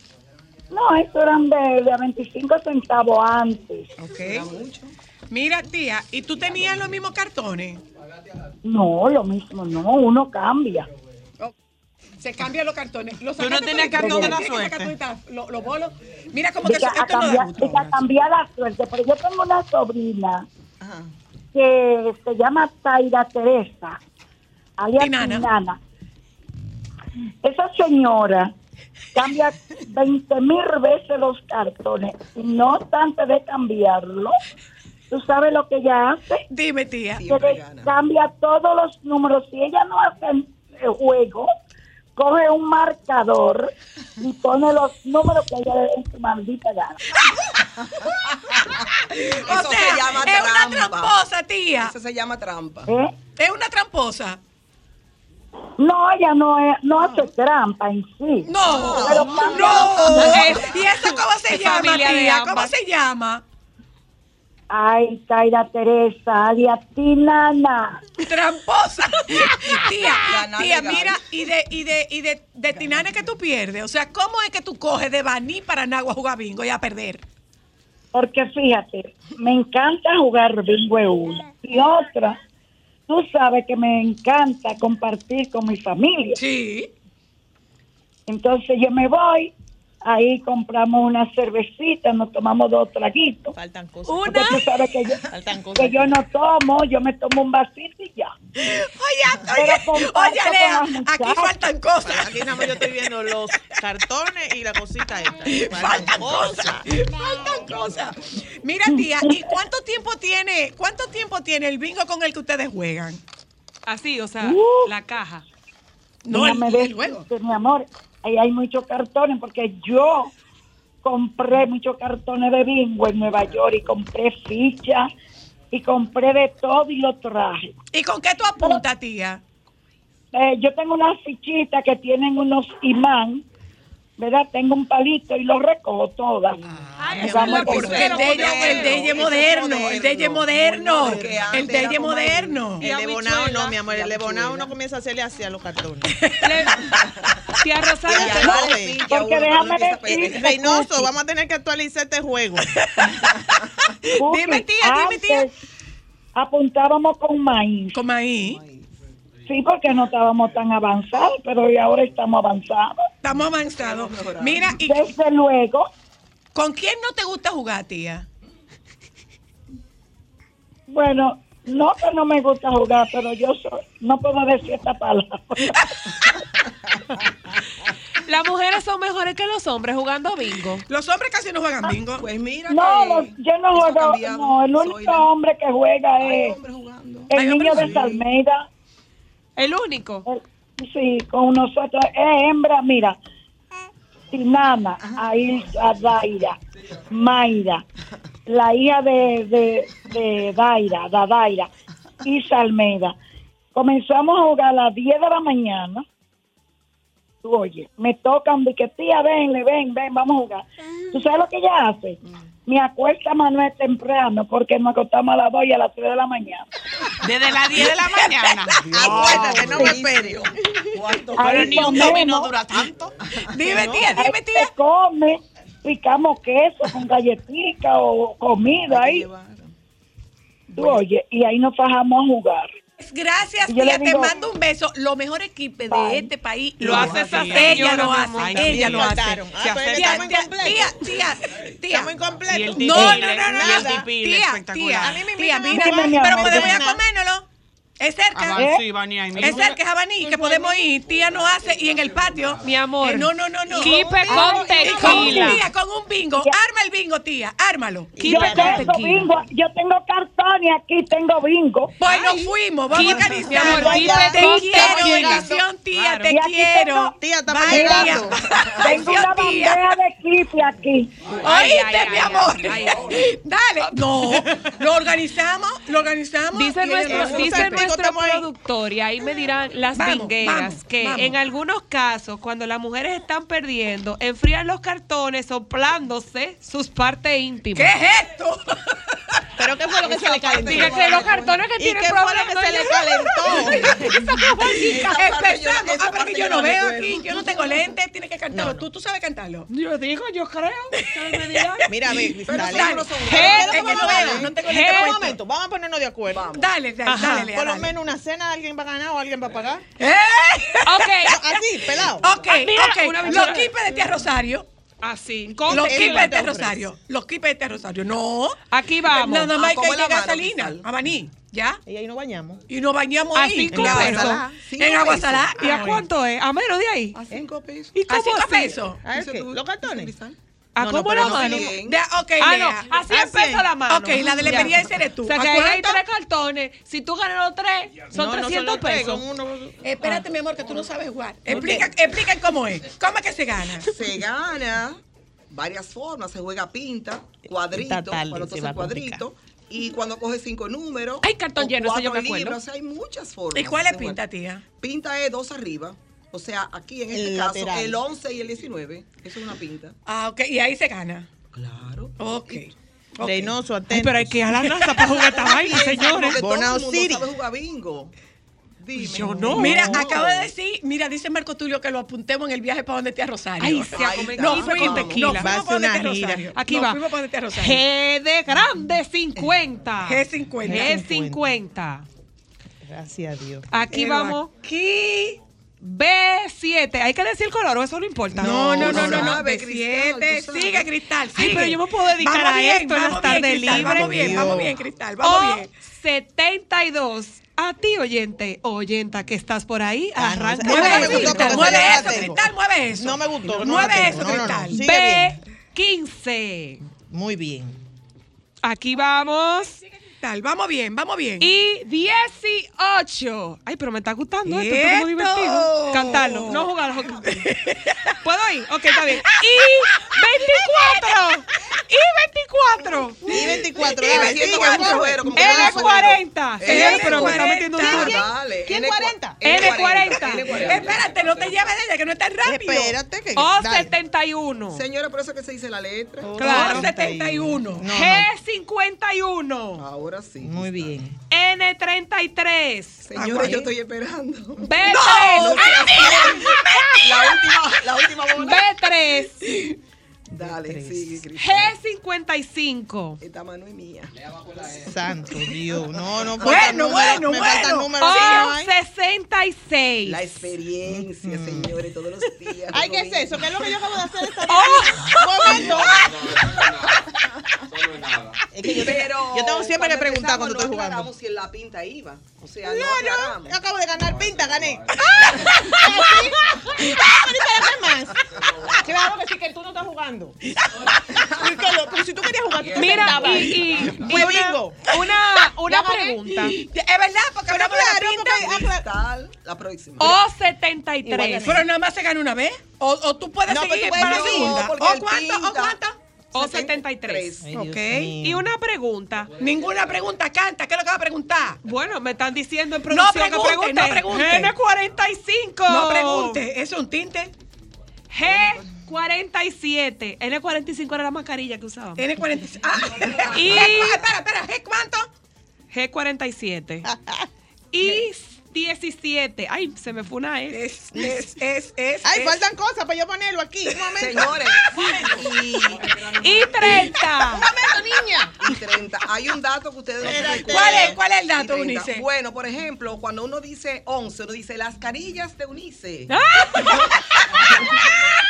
No, eso eran de, de 25 centavos antes. Ok. Mira, tía, ¿y tú tenías los mismos cartones? No, lo mismo, no, uno cambia. Se cambian los cartones. Los Tú no sacaste tenías cartón de la suerte. Los los bolos. Mira a, cambiar, gusto. diga, a cambiar la suerte, pero yo tengo una sobrina que se llama Taira Teresa, alias Tinana. Tinana. Esa señora cambia 20 mil veces los cartones y no obstante de cambiarlo, ¿tú sabes lo que ella hace? Dime, tía. Que cambia todos los números. Si ella no hace el juego, coge un marcador y pone los números que ella le dé en su maldita gana. O Eso sea, se llama es una trampa. tramposa, tía. Eso se llama trampa. ¿Eh? Es una tramposa. No, ella no, es- no hace trampa en sí. No, Pero no. ¿Y eso cómo se Es llama, tía? ¿Cómo se llama? Ay, Taira Teresa, alias Tinana. Tramposa. tía, tía, mira, y de, y de, y de, de Tinane que tú pierdes. O sea, ¿cómo es que tú coges de Baní para Nagua a jugar bingo y a perder? Porque fíjate, me encanta jugar bingo es una. Y otra, tú sabes que me encanta compartir con mi familia. Sí. Entonces yo me voy, ahí compramos una cervecita, nos tomamos dos traguitos. Faltan cosas. Tú sabes que yo, Faltan cosas. que yo no tomo, yo me tomo un vasito y ya. Oye, oye, oye, Lea, aquí faltan cosas. Aquí nada más yo estoy viendo los cartones y la cosita esta. Faltan cosas. Faltan cosas. Mira, tía, ¿y cuánto tiempo tiene, cuánto tiempo tiene el bingo con el que ustedes juegan? Así, o sea, Uh. la caja. No, el, Déjame el juego. decirte, mi amor, ahí hay muchos cartones porque yo compré muchos cartones de bingo en Nueva York y compré fichas y compré de todo y lo traje. ¿Y con qué tú apuntas, tía? Eh, yo tengo unas fichitas que tienen unos imán, ¿verdad? Tengo un palito y los recojo todas. Con El DJ el DJ moderno, el DJ moderno, el DJ moderno. El de Bonao no, mi amor. El de Bonao uno comienza a hacerle así a los cartones. Tía Rosario, lo. Porque déjame decirte, Reynoso, vamos a tener que actualizar este juego. Dime, tía, dime, tía. Apuntábamos con maíz. Con maíz. Sí, porque no estábamos tan avanzados, pero hoy ahora estamos avanzados. Estamos avanzados. Mira, y Desde luego. ¿con quién no te gusta jugar, tía? Bueno, no que no me gusta jugar, pero yo soy, no puedo decir esta palabra. Las mujeres son mejores que los hombres jugando bingo. Los hombres casi no juegan bingo. Pues mira No, que los- yo no juego, no, el único hombre que juega es el niño de Salmeida. El único. Sí, con nosotros es hembra, mira. Tinana, Ailsa, Daira, Mayra, la hija de, de, de Daira, da Daira, Isa Almeida. Comenzamos a jugar a las 10 de la mañana. Tú oye, me tocan que tía, venle, ven, ven, vamos a jugar. ¿Tú sabes lo que ella hace? Me acuesta Manuel temprano porque nos acostamos a las 2 y a las 3 de la mañana. Desde las 10 de la mañana. Acuérdate, no me esperes. Pero ni un dominó dura tanto. Dime, tía, dime, tía. Se come, picamos queso con galletica o comida ahí. Tú oye, y ahí nos fajamos a jugar. Gracias, tía, te mando un beso. Lo mejor equipo de Bye. este país Lo hace esa Ella señora, lo mi hace. Ay, ella lo hace. faltaron. Ah, Tía, pero tía, estamos tía, incompletos. tía, tía, tía. Estamos incompletos. Y el No, no, no, no, Tía, espectacular. tía, A mí me tía, mira, pero podemos ir a comérnoslo. Es cerca. ¿Eh? y Vania ahí Es cerca, es Abaní, que podemos ir. Tía no hace y en el patio. Mi amor. Eh, no, no, no, no. Kipe con y con un tequila. tía, con un bingo. Arma el bingo, tía. Ármalo. Yo Kipe con tengo tequila. bingo, yo tengo cartones aquí, tengo bingo. Pues nos fuimos, vamos a Kipe, organizar. mi amor, Te kipe quiero, con tequila. organización, tía, Claro. te Y quiero. tengo- Tía, Vaya, llegando. Tengo una tía. bandeja de kipe aquí. Ay, Oíste, mi amor. Dale. No, lo organizamos, lo organizamos. Dice y nuestro, nuestro productor, y ahí me dirán las Vamos, bingueras, vamos, que vamos. en algunos casos, cuando las mujeres están perdiendo, enfrían los cartones soplándose sus partes íntimas. ¿Qué es esto? ¿Pero qué fue lo que se le calentó? Diga que los cartones que ¿Y tienen qué fue lo problemas. que se le calentó? Empezamos. esa Ah, parte porque yo no veo recuerdo. aquí, yo no tengo lentes, tienes que cantarlo. Tú, tú sabes cantarlo. Yo digo, yo creo. Mira, ve, Pero dale. que no tengo lentes Un momento, vamos a ponernos de acuerdo. Dale, dale, dale, Dale. menos una cena alguien va a ganar o alguien va a pagar. ¿Eh? Ok. Así, pelado. Ok, Mira, ok. una Los kipes de tía Rosario. Así. Los eso kipes no de. Rosario. Los kipes de tía Rosario. No. Aquí vamos. Nada más Ah, hay que ¿cómo es la llegar a Salina, a Baní. ¿Ya? Y ahí nos bañamos. Y nos bañamos A ahí. cinco en Agua pesos. Salada. Cinco En Agua. Salada. ¿Y a Ah, cuánto es? ¿A menos de ahí? A cinco pesos. ¿Y A cómo cinco así? pesos. ¿A ver qué? ¿Los cartones? ¿A No, no, cómo pero la no mano? De- ok, Ah, Lea. no, así Ah, sí. la mano. Ok, la de la experiencia eres tú. O sea ¿A que ahí hay tres cartones. Si tú ganas los tres, son No, no 300 los tres, pesos. uno- Espérate, mi amor, que tú no sabes jugar. Explica, expliquen cómo es. ¿Cómo es que se gana? Se gana varias formas. Se juega pinta, cuadrito, cuando tú cuadrito. Y cuando coges cinco números. Hay cartón lleno, eso yo cuatro me acuerdo. libras, o sea, hay muchas formas. ¿Y cuál es jugar. pinta, tía? Pinta es dos arriba. O sea, aquí en este El caso, lateral. el 11 y el 19. Eso es una pinta. Ah, ok. Y ahí se gana. Claro. Ok. ok. Reynoso, Ay, atento. pero hay que ir a la NASA para jugar esta vaina, señores. porque todo el Bonao mundo City. sabe jugar bingo. Dime. Yo no. Mira, acabo de decir, mira, dice Marco Tulio que lo apuntemos en el viaje para donde tía Rosario. Ay, se está. Nos kipe fuimos, con tequila. Va a ser una gira. Rosario. Aquí Nos va. fuimos para donde Rosario. G de grande 50. G50. G50. Gracias a Dios. Aquí Pero vamos. Aquí. B7. Hay que decir color o eso no importa. No, no, no, no, no. sabes, De Cristal. Sigue, Cristal. Ay, Sigue. pero yo me puedo dedicar Vamos a bien, esto en vamos las bien, tardes libres. Vamos bien, vamos bien, Cristal. Vamos O bien. 72. A ti, oyente, oyenta, que estás por ahí, Ah, arranca. Mueve eso, Cristal. Mueve eso. Cristal. Mueve eso. No me gustó. no Mueve eso. Cristal. Sigue bien. B15. Muy bien. Aquí vamos. Cristal, vamos bien, vamos bien. Y 18. Ay, pero me está gustando esto, esto es muy divertido. Cantarlo, no jugarlo. ¿Puedo ir? Ok, está bien. Y 24. I24. I24. Y me siento como un suero, como que no me N40. suero. Señores, pero me está N40. metiendo un duro. Dale, ¿Quién N- 40? N40. Espérate, no te lleves de ella, que no es tan rápido. Espérate que. O dale. 71. Señora, por eso que se dice la letra. Claro. O 71. No, no. G51. Ahora sí. Muy bien. N33. Señora, yo estoy esperando. B3. La última, la última bola. B3. Dale, sigue, Cristina. G55. Esta mano es mía. Santo Dios. No, no. Bueno, bueno, me falta bueno. número, hay. O66. La experiencia, señores, todos los días. Ay, ¿qué es eso? ¿Qué es lo que yo acabo de hacer esta Oh. Momento. Es que yo, Pero yo tengo siempre que cuando preguntar cuando estoy no jugando. si en la pinta iba. O sea, No, no yo acabo de ganar pinta, gané. Más? Claro que sí, que tú no estás jugando. Lo- pero si tú querías jugar, tú Mira, y, y, y una, bingo. una, pregunta. Es verdad, porque Pero la pinta. ah, la próxima. O73. Pero nada más se gana una vez. O, o tú puedes No, seguir tú puedes para la segunda. ¿O cuánto? ¿O cuánto? O 73. Ay, Ok. mío. Y una pregunta. Ninguna pregunta, canta. ¿Qué es lo que va a preguntar? Bueno, me están diciendo en No producción pregunte, que pregunte. no pregunte. N45. No pregunte. ¿Eso es un tinte? G47. N45 era la mascarilla que usábamos. N46. Ah. Y- Espera, espera. ¿G cuánto? G47. y 17. Ay, se me fue una E. Es, es, es, es. Ay, es. faltan cosas para yo ponerlo aquí. Un momento. Señores, y, Y 30. Un momento, niña. y 30. Hay un dato que ustedes no se. ¿Cuál es, cuál es el dato, 30. Unice? Bueno, por ejemplo, cuando uno dice 11, uno dice las carillas de Unice.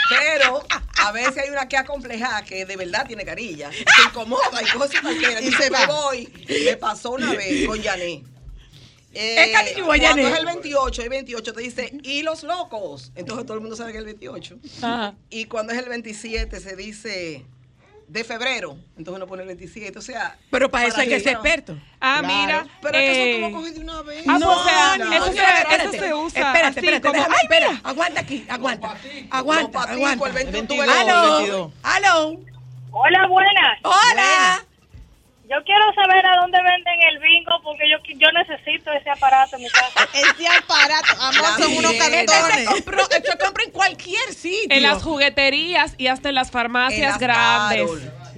Pero a veces hay una que acomplejada que de verdad tiene carilla. Se incomoda y cosas cualquiera. Y Y se va. me voy. Me pasó una vez con Yané. Eh. Cuando es el 28, el 28 te dice, y los locos. Entonces todo el mundo sabe que es el 28. Ajá. Y cuando es el 27 se dice de febrero. Entonces uno pone el 27. O sea. Pero para eso hay que ser experto. Ah, Claro. mira. Pero es que eso eh, tú lo coges de una vez. Ah, pues, o sea, no, eso, no, se, eso se usa Espérate, así espérate, como, déjame, ay, espera. mira. Aguanta aquí, aguanta. Aguanta, Los paticos, aguanta. el 21 22, tuve Aló, 22. aló. Hola, buenas. Hola. Yo quiero saber a dónde venden el bingo porque yo, yo necesito ese aparato en mi casa. Ese aparato, amor, son unos se cartones. compró, se compra en cualquier sitio. En las jugueterías y hasta en las farmacias En grandes.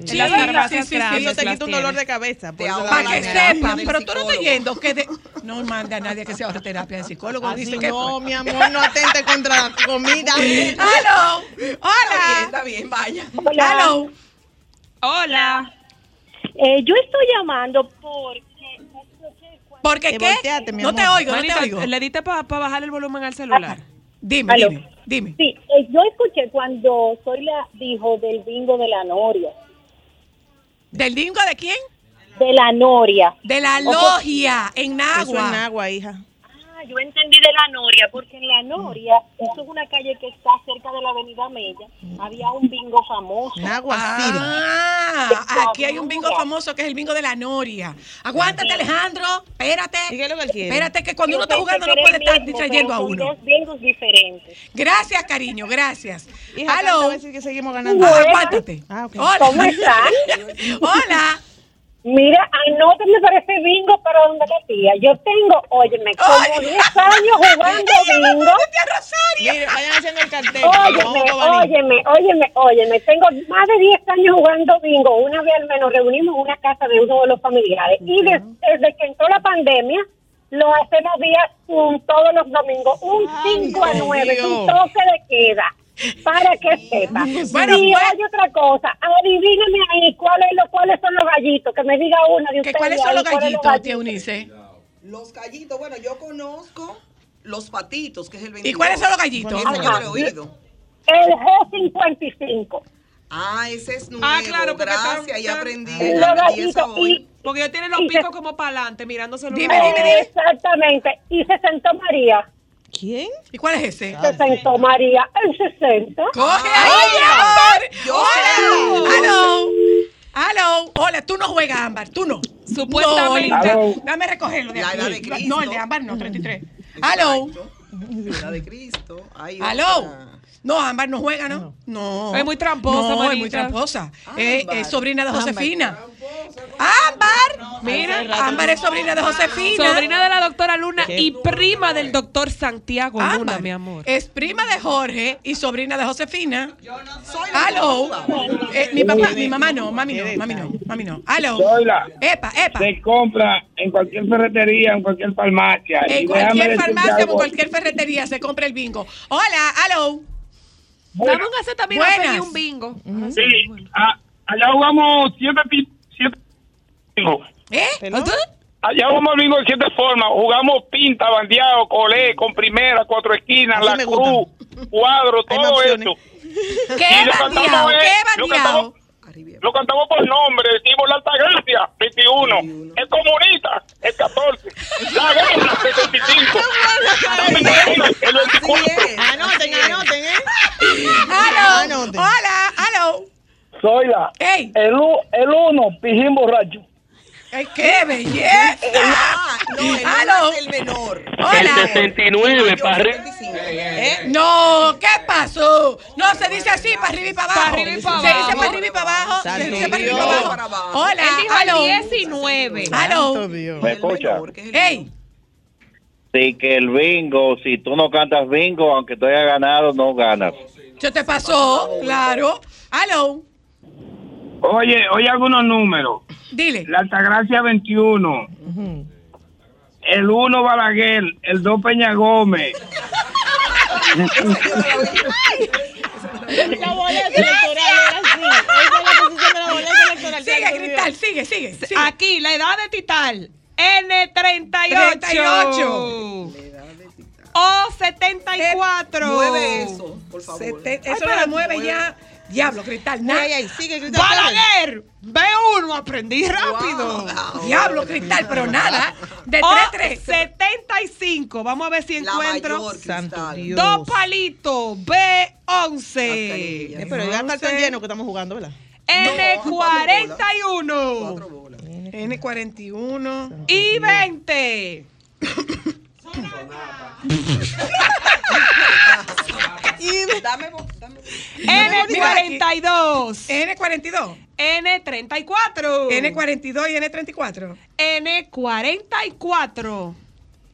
Sí, las farmacias sí, sí, grandes. Eso te quita un dolor de cabeza. Para que sepan, pero tú no estás yendo que de... no manda a nadie que se ahorre terapia de psicólogo. Así dice que no, mi amor, no atente contra la comida. Aló, Está bien, hola. está bien, vaya. Aló. Hola. Eh, yo estoy llamando porque... ¿Por qué Eh, qué? volteate, mi No te oigo, no te oigo. le diste para bajar el volumen al celular. Dime, Aló. dime, dime. Sí, eh, yo escuché cuando Zoila dijo del bingo de la Noria. ¿Del bingo de quién? De la Noria. De la logia en Eso en agua. agua, hija. Ah, yo entendí de la Noria, porque en la Noria, eso es una calle que está cerca de la Avenida Mella, había un bingo famoso. Agua. Ah, aquí hay un bingo famoso que es el bingo de la Noria. Aguántate, Alejandro. Espérate. ¿Y qué es lo que él quiere? Espérate que cuando Yo uno está jugando no puede estar mismo, distrayendo pero a son uno. dos bingos diferentes. Gracias, cariño, gracias. Hija, Aló. a ver si que seguimos ganando. Ah, aguántate. Ah, ok. Hola. ¿Cómo están? Hola. Mira, anótame para ese bingo para donde la tía. Yo tengo, óyeme, como Ay. 10 años jugando bingo. Mire, vayan haciendo el cartel. Óyeme, óyeme, óyeme, óyeme. Tengo más de 10 años jugando bingo. Una vez al menos reunimos en una casa de uno de los familiares. Y des- desde que entró la pandemia, lo hacemos día Zoom todos los domingos. Un Ay, 5 a Dios 9, es un toque de queda. Para que sepa. Bueno, y pues- hay otra cosa. Adivíname ahí cuáles lo- cuáles son los gallitos. Que me diga una de ¿Que ustedes. ¿Cuáles son los gallitos, tía Unice? Los gallitos, bueno, yo conozco los patitos, que es el 22. ¿Y cuáles son los gallitos? Ese yo no lo he oído. El G55. Ah, ese es nuevo. Ah, claro, porque Gracias, están- ahí aprendí. Los aprendí eso gallitos hoy. y Porque ellos tienen los se- picos como para adelante, mirándose los Dime, dime, dime. Exactamente. Y se sentó María. ¿Quién? ¿Y cuál es ese? Se sentó María el 60. Coge Ah, ahí, Hola. Aló. Aló. Hola, tú no juegas, Ámbar. Tú no. Supuestamente. No. Dame recogerlo de aquí. de Cristo. No, el de Ámbar no, 33. Aló. La de Cristo. Hay ¿Aló? No, Ámbar no juega, ¿no? No. Es muy tramposa, No, es muy tramposa. Es, es sobrina de. Josefina. Ámbar. Mira, Ámbar es sobrina de Josefina. Sobrina de la doctora Luna y prima del doctor Santiago Luna, Ámbar mi amor. Es prima de Jorge y sobrina de Josefina. Aló. Eh, mi papá, mi mamá no, mami no, mami no, mami no. Aló. Zoila. Epa, epa. Se compra en cualquier ferretería, en cualquier farmacia. En cualquier farmacia o en cualquier ferretería se compra el bingo. Hola, aló. Dame un acetaminofén y Buenas. un bingo. Sí, a- allá jugamos siete bingo. ¿Eh? Allá jugamos bingo de siete formas. Jugamos pinta, bandeado, colé, con primera, cuatro esquinas, la cruz, cuadro, todo eso. ¿Qué bandeado? cantamos, eh, ¿Qué lo bandeado? cantamos- Lo cantamos por nombre, decimos la Altagracia, 21, el comunista, el 14, la guerra, 75, Dame Marina, el 24. Anoten, anoten, ¿eh? Aló. Anoten. Hola, aló. Soy la. Ey. El, el uno, pijín borracho. Ay, ¡Qué belleza! ¡Aló! el menor. Hola. El 69 para arriba. No, ¿qué pasó? No se dice así, para arriba y para abajo. Para arriba y para Se dice para arriba y para abajo. Se Santo dice para arriba y Dios. para abajo. Hola, Él dijo aló. el 19. Aló. ¿Me escucha? Ey, Sí, que el bingo, si tú no cantas bingo, aunque tú hayas ganado, no ganas. ¿qué te pasó? Claro. Aló. Oye, oye algunos números. Dile. La Altagracia 21. El 1 Balaguer, el 2 Peña Gómez. La boleta electoral era así. Esa es la posición de la boleta electoral. Sigue, Cristal, sigue, sigue. sigue. Aquí, la edad de Tital. N38. 38. O 74. Mueve eso, por favor. Sete- Ay, eso lo mueve ya. Diablo, Cristal. nada. Ay, ay, sigue, Cristal. Balaguer. B1, aprendí rápido. Diablo, Cristal, pero nada. De O 3-3. 75. Vamos a ver si La encuentro. mayor, Cristal. Dos palitos. B11. Eh, pero ya está tan lleno que estamos jugando, ¿verdad? N41. N41. Y 20. Dame, vo- dame. N42. N42. N34. N42 y N34. N44.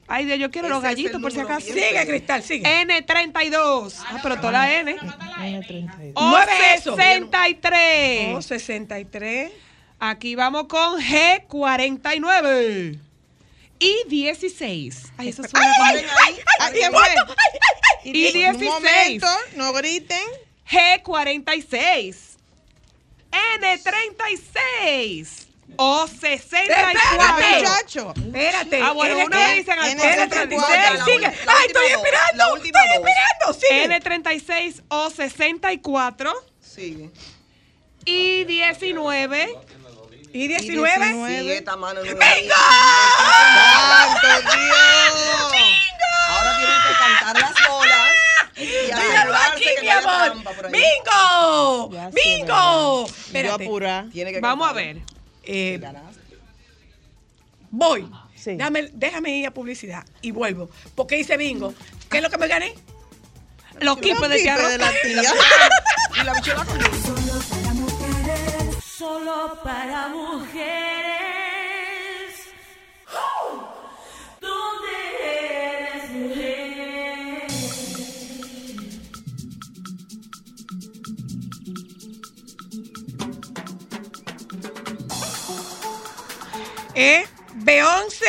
Ay, Dios, yo quiero los Ese es el gallitos por si acaso. Sigue, Cristal, sigue. N32. Ah, pero toda la N. O Mueve eso. 63. O 63. Aquí vamos con G49. Y 16. Ay, eso suena como- Ay, ¿quién fue? Y Un 16. momento, no griten. G46. N36. O Espérate, 64. Muchacho. Espérate. Ah, bueno, N uno qué? dicen al N36. La Sigue. Ay, estoy esperando. Estoy esperando. Sigue. N36 o 64. Sigue. Y 19. Y 19. Sí, esta mano no es- ¡Bingo! ¡Santo Dios! Ahora tienen que cantar las bolas. Míralo aquí, mi amor. ¡Bingo! Ya ¡Bingo! Yo Espérate. apura. Tiene que Vamos a ver. Eh, voy. Sí. Dame, déjame ir a publicidad y vuelvo. Porque hice bingo. ¿Qué es lo que me gané? Los quipes de Tiarro. de la tía. Y la bichola con Solo para mujeres. Solo para mujeres. ¿Dónde E, B11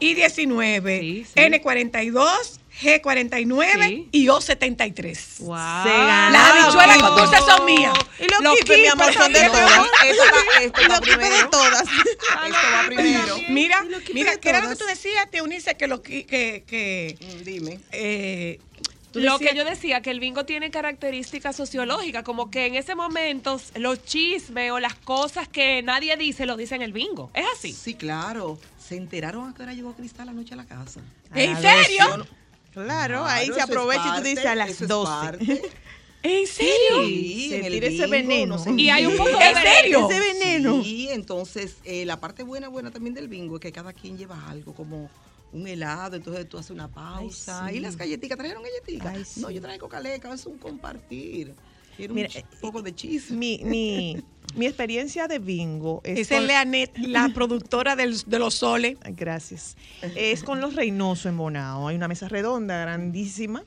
y 19. Sí, sí. N42, G49 Sí. y O73. Wow. Las habichuelas con dulce son mías. Y los, Los quipes, mi amor, son de todas. Esto está los de todas. Esto va primero. Mira, mira, ¿qué era lo que tú decías, Teunice? Que lo que, que, que Dime. eh, Lo que yo decía, que el bingo tiene características sociológicas, como que en ese momento los chismes o las cosas que nadie dice, lo dice en el bingo. ¿Es así? Sí, claro. Se enteraron a qué hora llegó Cristal anoche a la casa. ¿En serio? Claro, ahí se aprovecha y tú dices a las eso es 12. parte. ¿En serio? Sí, Se en el ese veneno. no se Y hay un poco de ¿En serio? Ese veneno. Sí, entonces eh, la parte buena, buena también del bingo es que cada quien lleva algo como un helado, entonces tú haces una pausa. Ay, sí. Y las galletitas, ¿trajeron galletitas? Ay, No, sí. yo traigo caleca, es un compartir. Quiero Mira, un ch- poco de chisme. Mi, mi, mi experiencia de bingo es Esa es con- Leanet, la productora del- de los soles. Gracias. Es con los Reynoso en Bonao. Hay una mesa redonda grandísima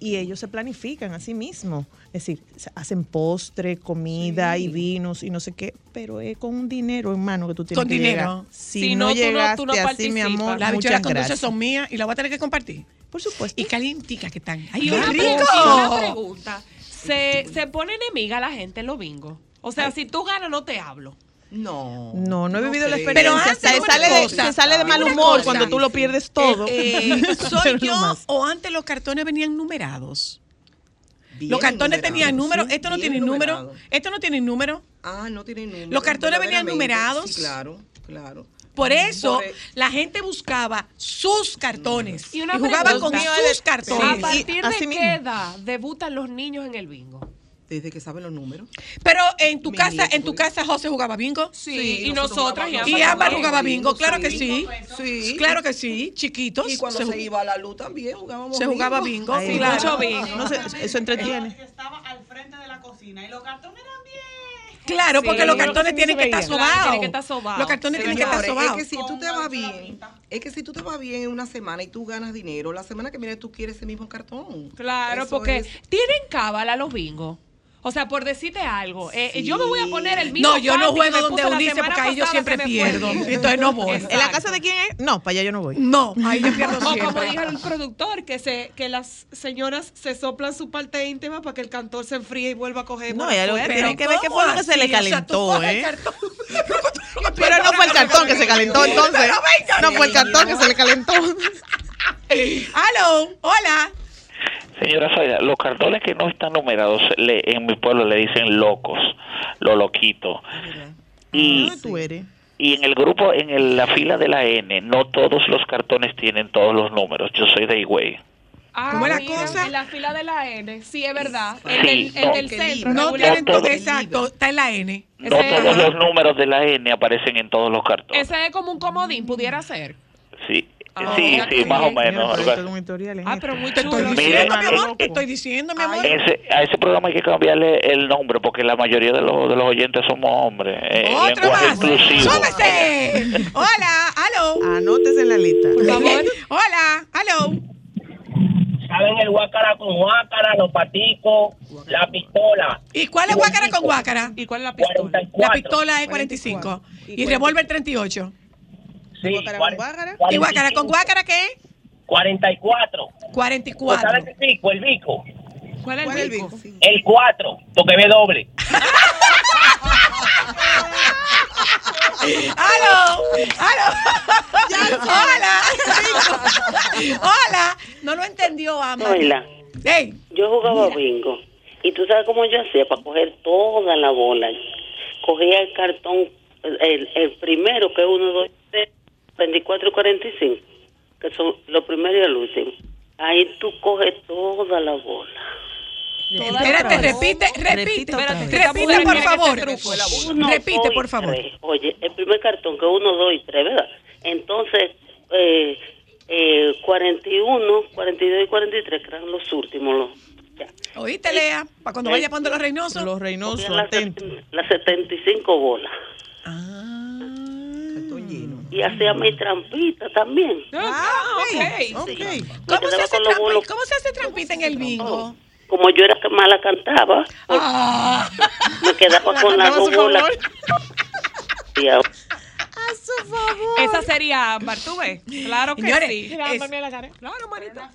y ellos se planifican a sí mismos. Es decir, hacen postre, comida y vinos y no sé qué, pero es con un dinero en mano que tú tienes Con que dinero. llegar. Si, no, llegaste así, mi amor, Las muchas bichuelas con dulce gracias. son mías y las voy a tener que compartir. Por supuesto. Y calienticas que están. ¡Ay, Una qué pregunta, rico! Una pregunta. ¿Se, ¿Se pone enemiga la gente en los bingos? O sea, si tú ganas, no te hablo. No. No, no he vivido la experiencia. Pero antes, se, sale de, cosa, se sale de mal humor cosa. cuando tú lo pierdes todo. Eh, eh, ¿Soy yo o antes los cartones venían numerados? Bien los cartones tenían número, sí, esto no tiene número, esto no tiene número. Ah, no tiene número. Los cartones venían numerados. Sí, claro, claro. Por eso Por e- la gente buscaba sus cartones y, Y una jugaba con pregunta. sus cartones. ¿A partir de qué edad debutan los niños en el bingo? Desde que saben los números. Pero en tu Mi casa, nieto en tu casa José jugaba bingo. Sí, y nosotros nosotras y Y ambas jugaba bingo, claro que sí. Sí. Claro que sí, chiquitos. Y cuando se, iba a la luz también jugábamos se jugaba bingo. Ay, claro. mucho bingo. No sé, eso entretiene. Estaba al frente de la cocina y los cartones eran bien. Claro, porque Sí, los cartones tienen que estar. Claro, sobados. Los cartones tienen que estar sobados. Es que si tú te vas bien, es que si tú te vas bien en una semana y tú ganas dinero, la semana que viene tú quieres ese mismo cartón. Claro, Eso porque es- tienen cábala los bingos. O sea, por decirte algo, eh, yo me voy a poner el mismo No, yo no que juego donde semana porque ahí yo siempre que pierdo. Entonces no voy. ¿En la casa de quién es? No, para allá yo no voy. No, ahí yo pierdo O como siempre. dijo el productor, que se que las señoras se soplan su parte íntima para que el cantor se enfríe y vuelva a coger No, ya lo suerte. tienen que ver qué fue lo que se le así? O sea, calentó, ¿eh? cartón. Pero no fue el cartón que se calentó entonces. No fue el cartón que se le calentó. Aló, hola. Señora Zaida, los cartones que no están numerados le- en mi pueblo le dicen locos, los loquitos. Y, ¿Dónde tú eres? y en el grupo, en el- la fila de la N, no todos los cartones tienen todos los números. Yo soy de Higüey. Ah, ¿Cómo es la mira, cosa? En la fila de la N, sí, es verdad. Sí, el del, el no. del Qué centro. No tienen todo. exacto, está en la N. No Ese- todos los números de la N aparecen en todos los cartones. Ese es como un comodín, pudiera ser. Sí, Ah, sí, sí, qué más o menos. Mira, algo así. Ah, pero muy Te estoy chulo. Mire, diciendo, mi amor, te estoy diciendo, mi amor. Ese, a ese programa hay que cambiarle el nombre porque la mayoría de los, de los oyentes somos hombres. Eh, Otro lenguaje más. inclusivo. ¡Súbese! Hola, aló. Anótese en la lista. Por favor. Hola, aló. Saben el guácara con guácara, los paticos, la pistola. ¿Y cuál es guácara con guácara? ¿Y cuál es la pistola? 44. La pistola es 45 y revólver 38. Sí, ¿Guácara con guácara? ¿Y guácara con guácara qué? 44. ¿Sabes 44. el pico? El bico. ¿Cuál es ¿Cuál el bico? El 4, porque ve doble. ¡Aló! ¡Aló! ¡Hola! ¡Hola! No lo entendió, Ama. Oila, ¡Ey! yo jugaba bingo. Y tú sabes cómo yo hacía para coger toda la bola. Cogía el cartón, el, el primero, que es 1, 2, 3, 24 y 45, que son los primeros y el último. Ahí tú coges toda la bola. Espérate, repite, repite. Repite por favor. Uno, Repite, dos y por favor. tres. Oye, el primer cartón, que es 1, 2 y 3, ¿verdad? Entonces, eh, eh, 41, 42 y 43, que eran los últimos. Los, ya. ¿Oíste, Lea? Para cuando vaya poniendo los Reynosos. Los Reynosos, Cogían las, las 75 bolas. Lleno. Y hacía mi trampita también. Ah, ok. Ok. Me ¿Cómo se, hace con los trampa- bolos. ¿Cómo se hace trampita en el bingo? Como yo era que mala cantaba, pues, Ah. me quedaba con las Cantaba a dos su favor. Esa sería Ámbar, ¿tú ves? Claro que Señores, sí. es- Claro, Marita.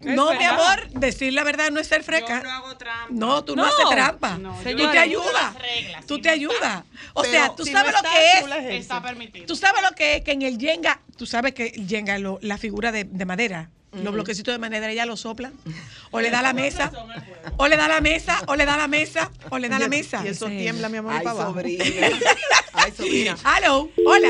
No, mi amor, decir la verdad no es ser freca. Yo no hago trampa. No, tú no, No. haces trampa. No, tú te ayudas. reglas, Tú si te no ayudas. O Pero sea, tú si sabes no lo que es. Está permitido. Tú sabes lo que es que en el Jenga, tú sabes que el Jenga, lo- la figura de, de madera, los bloquecitos de madera, ella lo sopla. O le da la mesa. O le da la mesa, o le da la mesa, o le da la mesa. Y eso tiembla, mi amor, Ay, para abajo. sobrina. Ay, sobrina. Aló, hola.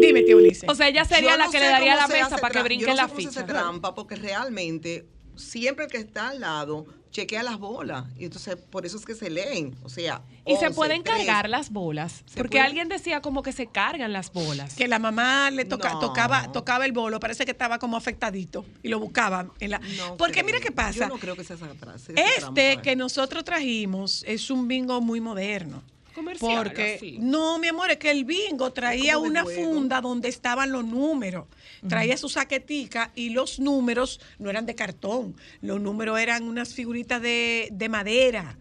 Dime, tío Ulises. O sea, ella sería Yo la no que le daría la mesa para que brinque yo no la cómo se hace trampa porque realmente siempre el que está al lado chequea las bolas. Y entonces, por eso es que se leen. O sea, Y se 11, pueden cargar las bolas. Porque puede- alguien decía como que se cargan las bolas. Que la mamá le toca- No. tocaba, tocaba el bolo, parece que estaba como afectadito y lo buscaba en la. Porque mira qué pasa. Yo no creo que sea esa esa Este trampa. que nosotros trajimos es un bingo muy moderno. Comercial, Porque, así. no, mi amor, es que el bingo traía una juego. funda donde estaban los números. Traía su saquetica y los números no eran de cartón. Los números eran unas figuritas de, de madera.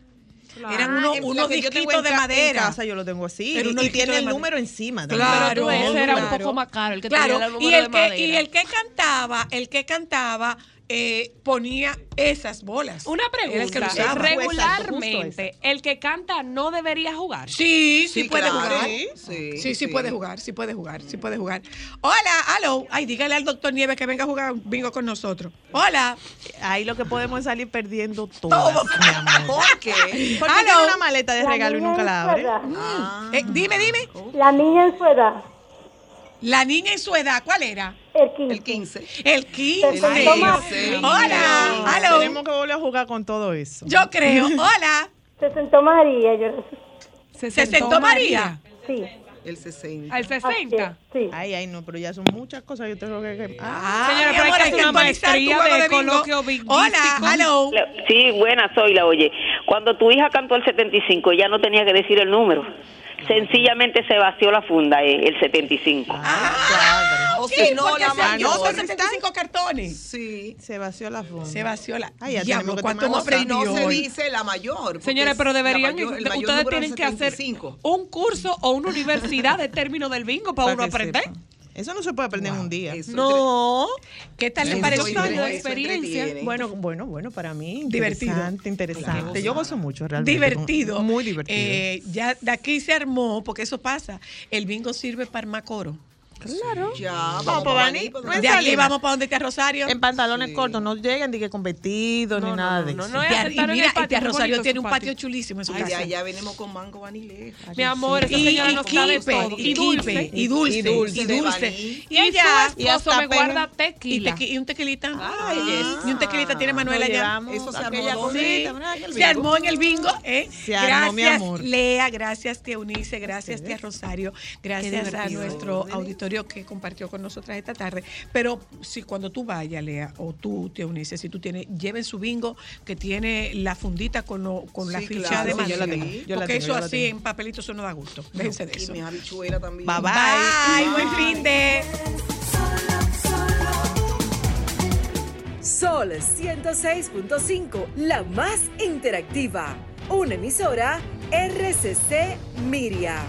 Eran Ah, unos, unos disquitos de madera. En casa yo lo tengo así. Pero y- tiene el número encima. también. Claro, Pero ese era un poco más caro, el que Claro, tenía el y el de que, madera. y el que cantaba, el que cantaba eh, ponía esas bolas. Una el que pregunta. Regularmente, el que canta no debería jugar. Sí, sí, Sí, puede claro. jugar. Sí, Sí, sí, sí, sí. puede jugar, sí puede jugar, sí puede jugar. Hola, hello. Ay, dígale al doctor Nieves que venga a jugar bingo con nosotros. Hola. Ahí lo que podemos es salir perdiendo todo. mi amor. ¿Por qué? Porque tiene una maleta de La regalo y nunca la abre. Mm. Eh, dime, dime. La niña en su edad. La niña en su edad, ¿cuál era? El 15. El 15. El 15. Se Ay, Hola, hello. Tenemos que volver a jugar con todo eso. Yo creo. Hola. Se sentó María. Yo... ¿Se sentó María? Sí. El 60. Al 60. Sí. Ay, ay, no, pero ya son muchas cosas. Yo tengo que. Ah, Señora, pero hay amor, que hacer una maestría juego de bingo. coloquio. Hola, hello. Sí, buena, soy la oye. Cuando tu hija cantó el 75, ya no tenía que decir el número. Sencillamente se vació la funda, eh, el 75. O Sí, si no, porque la mayor. 75 cartones. Sí. Se vació la funda. Se vació la. Ay, ya Diablo, ¿cuánto O si no se dice la mayor. Señores, es pero deberían, mayor- el mayor ustedes tienen que hacer 75. un curso o una universidad de términos del bingo para, Para uno aprender. sepa. Eso no se puede aprender en un día. No. ¿Qué tal le pareció? eso experiencia. Bueno, bueno, bueno, para mí. Divertido. Interesante, interesante. Claro. Yo gozo mucho, realmente. Divertido. Muy divertido. Eh, ya de aquí se armó, porque eso pasa. El bingo sirve para armar coro. Claro. Ya, Vamos, vamos para pa' Bani. Bani, No De aquí vamos para donde está Rosario. En pantalones cortos, no lleguen ni que con vestido ni nada de no, eso. no, Y, es a- y el mira, y patio, muy Rosario tiene un patio. patio chulísimo en su Ay, casa. ya, ya venimos con mango vanilé. Mi amor, esa Y, señora y nos de quipe, todo. y dulce, y dulce, Y y dulce de dulce. Y ella, Y esposo me guarda y, tequila. tequi- y un tequilita. Ay, y un tequilita tiene Manuela ya. Eso se armó Se armó en el bingo, ¿eh? Se armó, mi amor. Lea, gracias, tía Eunice, gracias, tía Rosario, gracias a nuestro auditorio que compartió con nosotras esta tarde. Pero si cuando tú vayas, Lea, o tú, tía Eunice, si tú tienes, lleven su bingo que tiene la fundita con, lo- con la Sí, ficha claro. de Sí, yo la tengo, yo la Porque tengo, eso yo la así tengo. en papelito eso no da gusto. Déjense de Y eso. mi habichuela también. Bye, bye. Bye, buen fin de... Sol 106.5, la más interactiva. Una emisora RCC Miria.